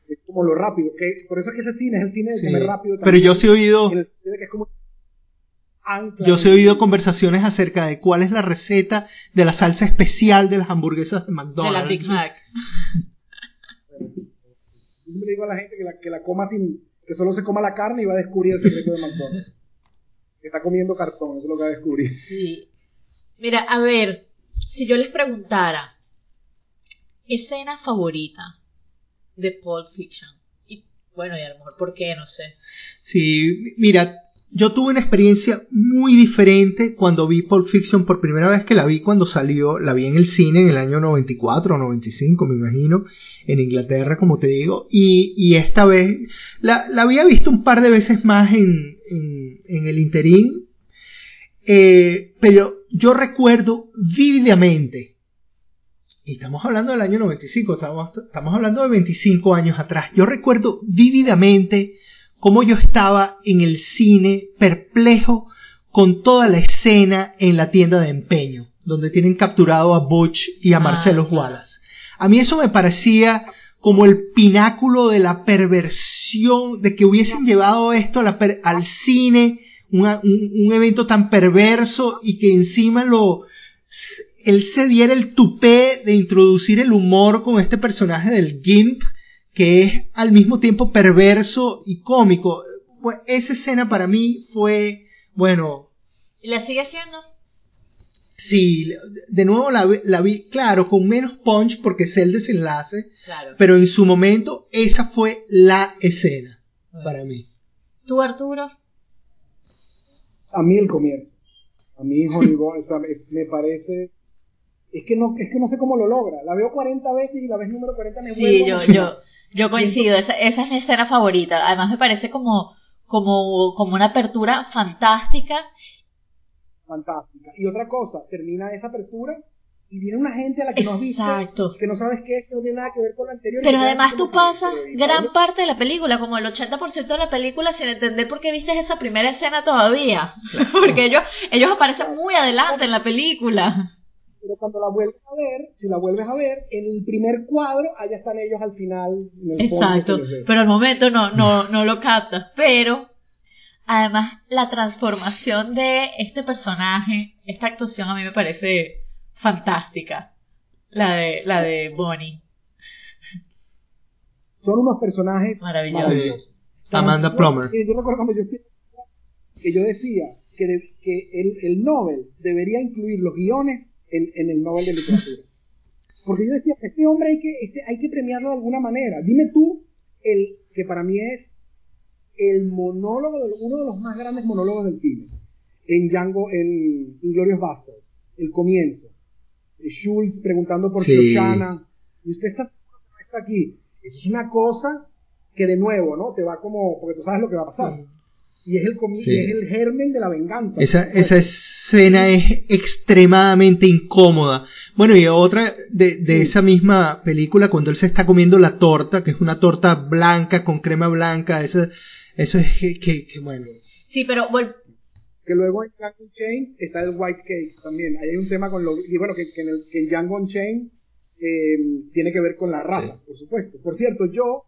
Es como lo rápido, que por eso es que ese cine es el cine de comer rápido. Pero yo sí he oído yo sí he oído conversaciones acerca de cuál es la receta de la salsa especial de las hamburguesas de McDonald's. De la Big Mac. Siempre digo a la gente que la, que la coma sin, que solo se coma la carne y va a descubrir el secreto de McDonald's. Que está comiendo cartón, eso es lo que va a descubrir. Sí. Mira, a ver, si yo les preguntara, escena favorita de Pulp Fiction. Y bueno, y a lo mejor por qué, no sé. Sí, mira, yo tuve una experiencia muy diferente cuando vi Pulp Fiction por primera vez que la vi cuando salió, la vi en el cine en el año 94 o 95 me imagino, en Inglaterra como te digo, y, esta vez la, había visto un par de veces más en, en, el interín, eh, pero yo recuerdo vívidamente, y estamos hablando del año 95, estamos, estamos hablando de 25 años atrás, yo recuerdo vívidamente cómo yo estaba en el cine perplejo con toda la escena en la tienda de empeño, donde tienen capturado a Butch y a Ah, Marcelo. Wallace. A mí eso me parecía como el pináculo de la perversión, de que hubiesen llevado esto a la per- al cine, una- un, evento tan perverso y que encima lo, él se diera el tupé de introducir el humor con este personaje del Gimp, que es al mismo tiempo perverso y cómico. Pues esa escena para mí fue, bueno, ¿Y la sigue haciendo? Sí, de nuevo la, vi- la vi, claro, con menos punch porque sé el desenlace, Claro. pero en su momento esa fue la escena para mí. ¿Tú, Arturo? A mí el comienzo. A mí Honeyball, o sea, es- me parece... Es que, no, es que no sé cómo lo logra. La veo 40 veces y la vez número 40 me Sí, vuelvo a yo, yo, yo coincido. Esa, esa es mi escena favorita. Además me parece como, como, como una apertura fantástica. Fantástica. Y otra cosa, termina esa apertura y viene una gente a la que no has visto, Exacto. que no sabes qué es, que no tiene nada que ver con lo anterior. Pero además tú pasas pero, ¿y gran parte de la película, como el 80% de la película, sin entender por qué viste esa primera escena todavía. Porque ellos, ellos aparecen muy adelante en la película. Pero cuando la vuelves a ver, si la vuelves a ver, en el primer cuadro, allá están ellos al final. En el fondo Exacto. Pero al momento no, no, no lo captas. Pero además la transformación de este personaje, esta actuación a mí me parece fantástica. La de, la de Bonnie. Son unos personajes Maravilloso. maravillosos. Amanda Plummer. Yo, recuerdo cuando yo estoy- que yo decía que, de- que el, el Nobel debería incluir los guiones en, en el Nobel de literatura. Porque yo decía, este hombre hay que, este, hay que premiarlo de alguna manera. Dime tú el que para mí es el monólogo, de, uno de los más grandes monólogos del cine. En Django, en Inglorious Bastards. El comienzo. Schultz preguntando por Sí. Shoshana. Y usted está seguro que no está aquí. Eso es una cosa que de nuevo, ¿no? Te va como, porque tú sabes lo que va a pasar. Y es el, comi- Sí. y es el germen de la venganza. Esa, esa escena es extremadamente incómoda. Bueno, y otra de, de Sí. esa misma película, cuando él se está comiendo la torta, que es una torta blanca con crema blanca, eso, eso es que, que- que, bueno. Sí, pero Que luego en Django Unchained está el White Cake también. Ahí hay un tema con lo. Y bueno, que, que en, el, que en Django Unchained eh, tiene que ver con la raza, por supuesto. Por cierto, yo,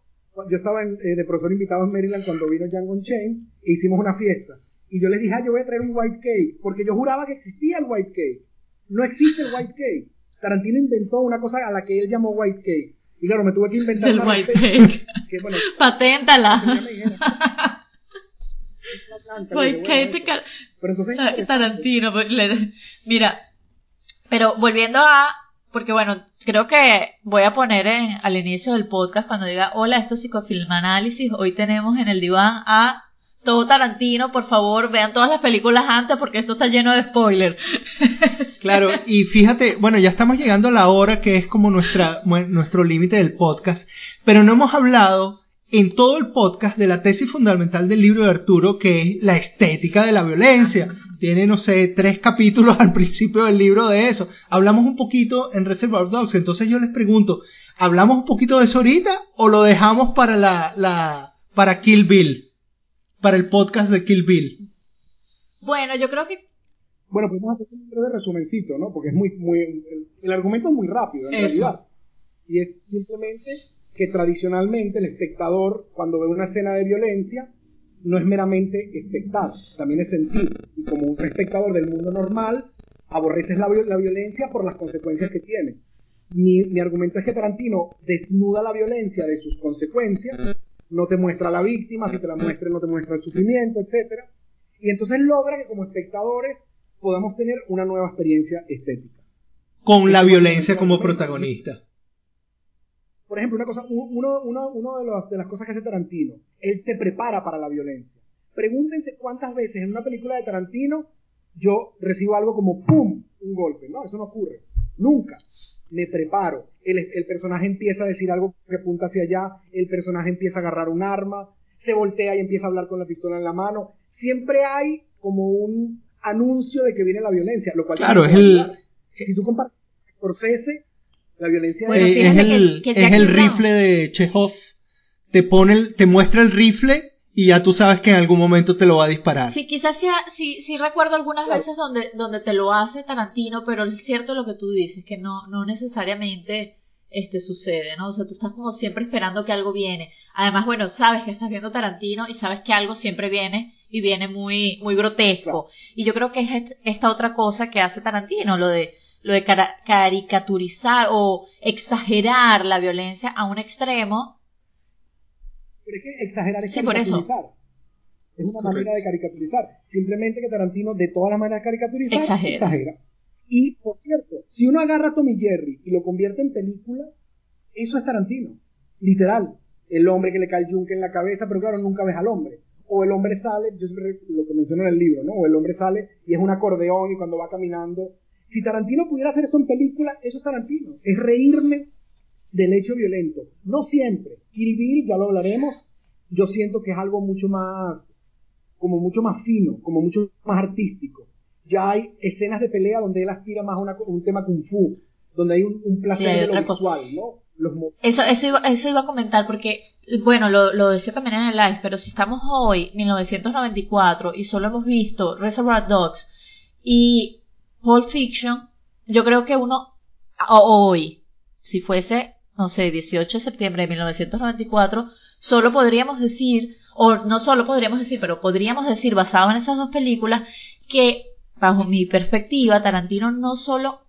yo estaba en, eh, de profesor invitado en Maryland cuando vino Django Unchained e hicimos una fiesta. Y yo les dije, ah, yo voy a traer un White Cake, porque yo juraba que existía el White Cake. No existe el White Cake. Tarantino inventó una cosa a la que él llamó White Cake. Y claro, me tuve que inventar una receta que, bueno, Paténtala. Es White cake bueno, Pero entonces interesante. Tarantino. pues, Mira, pero volviendo a, porque bueno, creo que voy a poner en- al inicio del podcast cuando diga, hola, esto es Psicofilm Análisis, hoy tenemos en el diván a todo Tarantino, por favor, vean todas las películas antes porque esto está lleno de spoilers. Claro, y fíjate, bueno, ya estamos llegando a la hora que es como nuestra, nuestro límite del podcast, pero no hemos hablado en todo el podcast de la tesis fundamental del libro de Arturo, que es la estética de la violencia. Tiene, no sé, tres capítulos al principio del libro de eso. Hablamos un poquito en Reservoir Dogs, entonces yo les pregunto, ¿hablamos un poquito de eso ahorita o lo dejamos para la, la, para Kill Bill? Para el podcast de Kill Bill. Bueno, yo creo que Bueno, podemos hacer un breve resumencito, ¿no? Porque es muy, muy, el, el argumento es muy rápido, en Eso. realidad. Y es simplemente que tradicionalmente el espectador, cuando ve una escena de violencia, no es meramente espectar, también es sentir. Y como un espectador del mundo normal, aborreces la, la violencia por las consecuencias que tiene. Mi, mi argumento es que Tarantino desnuda la violencia de sus consecuencias, no te muestra a la víctima, si te la muestra no te muestra el sufrimiento, etcétera Y entonces logra que como espectadores podamos tener una nueva experiencia estética. Con la violencia como protagonista. Por ejemplo, una cosa, uno, uno, uno de, los- de las cosas que hace Tarantino, él te prepara para la violencia. Pregúntense cuántas veces en una película de Tarantino yo recibo algo como ¡pum! un golpe. No, eso no ocurre. Nunca. Me preparo. El, el personaje empieza a decir algo que apunta hacia allá, el personaje empieza a agarrar un arma, se voltea y empieza a hablar con la pistola en la mano. Siempre hay como un anuncio de que viene la violencia, lo cual Claro, te es el-. Si tú comparas con Scorsese, la violencia Bueno, Eh, es el, que- que es Jackie el rifle de Chekhov. Te pone el- te muestra el rifle y ya tú sabes que en algún momento te lo va a disparar. Sí, quizás sea, sí, sí recuerdo algunas veces donde, donde te lo hace Tarantino, pero es cierto lo que tú dices, que no, no necesariamente este sucede, ¿no? O sea, tú estás como siempre esperando que algo viene. Además, bueno, sabes que estás viendo Tarantino y sabes que algo siempre viene y viene muy, muy grotesco. Y yo creo que es esta otra cosa que hace Tarantino, lo de, lo de caricaturizar o exagerar la violencia a un extremo. Pero es que exagerar es caricaturizar. Es una manera de caricaturizar. Simplemente que Tarantino, de todas las maneras de caricaturizar, exagera. Y, por cierto, si uno agarra a Tommy Jerry y lo convierte en película, eso es Tarantino. Literal. El hombre que le cae el yunque en la cabeza, pero claro, nunca ves al hombre. O el hombre sale, yo siempre lo que menciono en el libro, ¿no? O el hombre sale y es un acordeón y cuando va caminando. Si Tarantino pudiera hacer eso en película, eso es Tarantino. Es reírme del hecho violento. No siempre. Kill Bill, ya lo hablaremos, yo siento que es algo mucho más, como mucho más fino, como mucho más artístico ya hay escenas de pelea donde él aspira más a un tema kung fu, donde hay un, placer de lo visual, ¿no? eso, eso, iba, eso iba a comentar porque, bueno, lo, lo decía también en el live, pero si estamos hoy, 1994, y solo hemos visto Reservoir Dogs y Pulp Fiction, yo creo que uno, hoy, si fuese, no sé, 18 de septiembre de 1994, solo podríamos decir, o no solo podríamos decir, pero podríamos decir, basado en esas dos películas, que bajo mi perspectiva, Tarantino no solo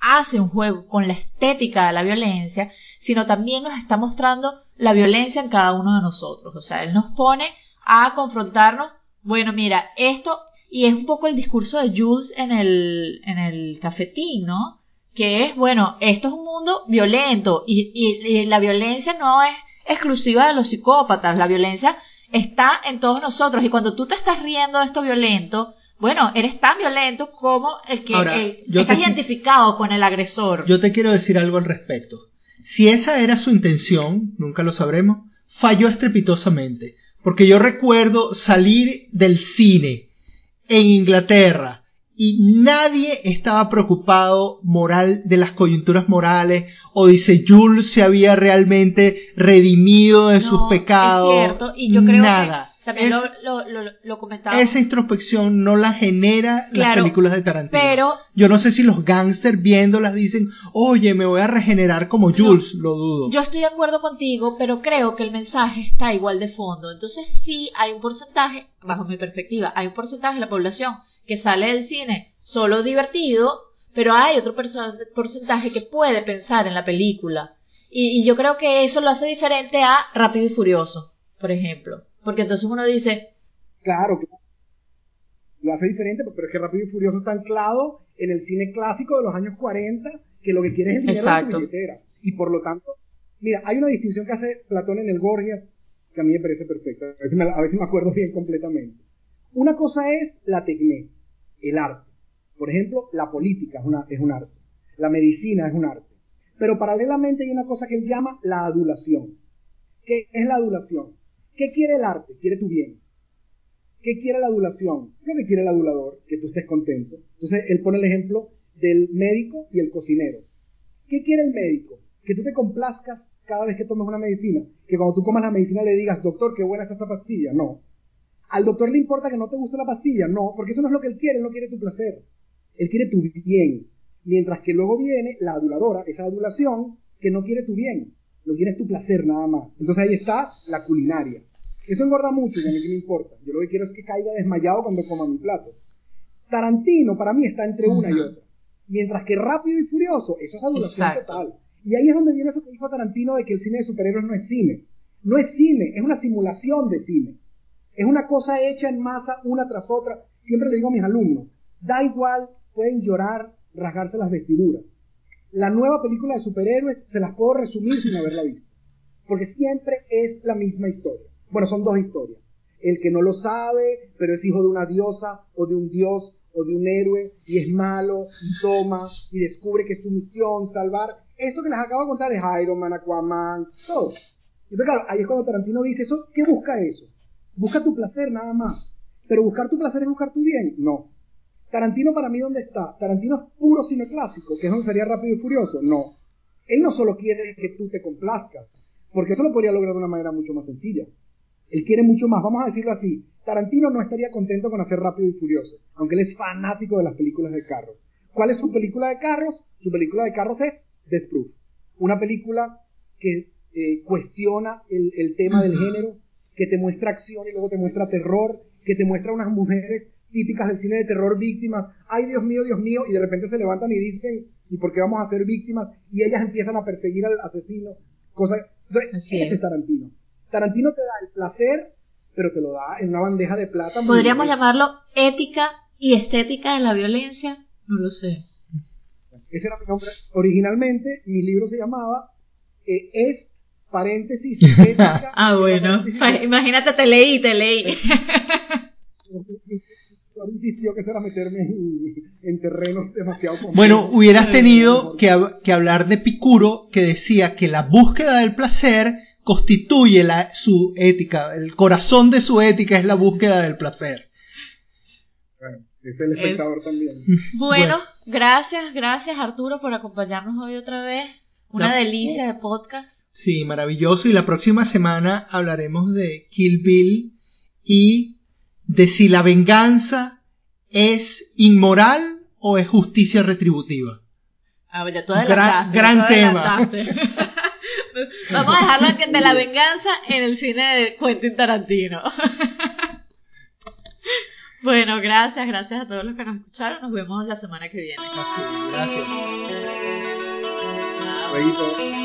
hace un juego con la estética de la violencia, sino también nos está mostrando la violencia en cada uno de nosotros. O sea, él nos pone a confrontarnos, bueno, mira, esto, y es un poco el discurso de Jules en el, en el cafetín, ¿no? Que es, bueno, esto es un mundo violento y, y la violencia no es exclusiva de los psicópatas, la violencia está en todos nosotros y cuando tú te estás riendo de esto violento, bueno, eres tan violento como el que está identificado con el agresor. Yo te quiero decir algo al respecto. Si esa era su intención, nunca lo sabremos, falló estrepitosamente. Porque yo recuerdo salir del cine en Inglaterra y nadie estaba preocupado moral de las coyunturas morales o dice Jules se había realmente redimido de sus pecados. Es cierto, y yo creo nada. También lo, lo, comentaba. Esa introspección no la genera las películas de Tarantino. Pero, yo no sé si los gángsters viéndolas dicen, oye, me voy a regenerar como Jules, lo dudo. Yo estoy de acuerdo contigo, pero creo que el mensaje está igual de fondo. Entonces sí hay un porcentaje, bajo mi perspectiva, hay un porcentaje de la población que sale del cine solo divertido, pero hay otro porcentaje que puede pensar en la película. y yo creo que eso lo hace diferente a Rápido y Furioso, por ejemplo. Porque entonces uno dice... Claro, lo hace diferente, pero es que Rápido y Furioso está anclado en el cine clásico de los años 40, que lo que quiere es el dinero de la billetera. Y por lo tanto, mira, hay una distinción que hace Platón en el Gorgias que a mí me parece perfecta. A veces me, a veces me acuerdo bien completamente. Una cosa es la tecné, el arte. Por ejemplo, la política es, una, es un arte. La medicina es un arte. Pero paralelamente hay una cosa que él llama la adulación. ¿Qué es la adulación? ¿Qué quiere el arte? Quiere tu bien. ¿Qué quiere la adulación? Lo que quiere el adulador, que tú estés contento. Entonces, él pone el ejemplo del médico y el cocinero. ¿Qué quiere el médico? Que tú te complazcas cada vez que tomes una medicina. Que cuando tú comas la medicina le digas, doctor, qué buena está esta pastilla. No. Al doctor le importa que no te guste la pastilla. No, porque eso no es lo que él quiere. Él no quiere tu placer. Él quiere tu bien. Mientras que luego viene la aduladora, esa adulación, que no quiere tu bien. Lo que quiere es tu placer nada más. Entonces ahí está la culinaria. Eso engorda mucho y a mí qué me importa. Yo lo que quiero es que caiga desmayado cuando coma mi plato. Tarantino para mí está entre una y otra. Mientras que Rápido y Furioso, eso es adulación total. Y ahí es donde viene eso que dijo Tarantino de que el cine de superhéroes no es cine. No es cine, es una simulación de cine. Es una cosa hecha en masa una tras otra. Siempre le digo a mis alumnos, da igual, pueden llorar, rasgarse las vestiduras. La nueva película de superhéroes se las puedo resumir sin haberla visto. Porque siempre es la misma historia. Bueno, son dos historias. El que no lo sabe, pero es hijo de una diosa o de un dios o de un héroe y es malo y toma y descubre que es su misión salvar. Esto que les acabo de contar es Iron Man, Aquaman, todo. Entonces, claro, ahí es cuando Tarantino dice eso. ¿Qué busca eso? Busca tu placer nada más. Pero buscar tu placer es buscar tu bien. No. Tarantino para mí, ¿dónde está? Tarantino es puro cine clásico, que es donde sería rápido y furioso. No. Él no solo quiere que tú te complazcas, porque eso lo podría lograr de una manera mucho más sencilla Él quiere mucho más, vamos a decirlo así. Tarantino no estaría contento con hacer Rápido y Furioso, aunque él es fanático de las películas de carros. ¿Cuál es su película de carros? Su película de carros es Death Proof. Una película que eh, cuestiona el, el tema del género, que te muestra acción y luego te muestra terror, que te muestra unas mujeres típicas del cine de terror víctimas, ay Dios mío, Dios mío, y de repente se levantan y dicen, ¿y por qué vamos a ser víctimas? Y ellas empiezan a perseguir al asesino, cosa... Entonces, ese es Tarantino. Tarantino te da el placer, pero te lo da en una bandeja de plata. ¿Podríamos llamarlo ética y estética de la violencia? No lo sé. Ese era mi nombre. Originalmente, mi libro se llamaba eh, Est, paréntesis, ética. ah, bueno. Imagínate, te leí, te leí. insistió que eso era meterme en, terrenos demasiado complejos. Bueno, hubieras tenido que, que, hablar de Picuro, que decía que la búsqueda del placer constituye la, su ética, el corazón de su ética es la búsqueda del placer. Bueno, es el espectador también. Bueno, gracias, gracias Arturo por acompañarnos hoy otra vez. Una delicia de podcast. Sí, maravilloso. Y la próxima semana hablaremos de Kill Bill y de si la venganza es inmoral o es justicia retributiva. Ah, ya tú gran, gran tema. Vamos a dejarlo de la venganza en el cine de Quentin Tarantino. bueno, gracias, gracias a todos los que nos escucharon. Nos vemos la semana que viene. Así, gracias. 唯一的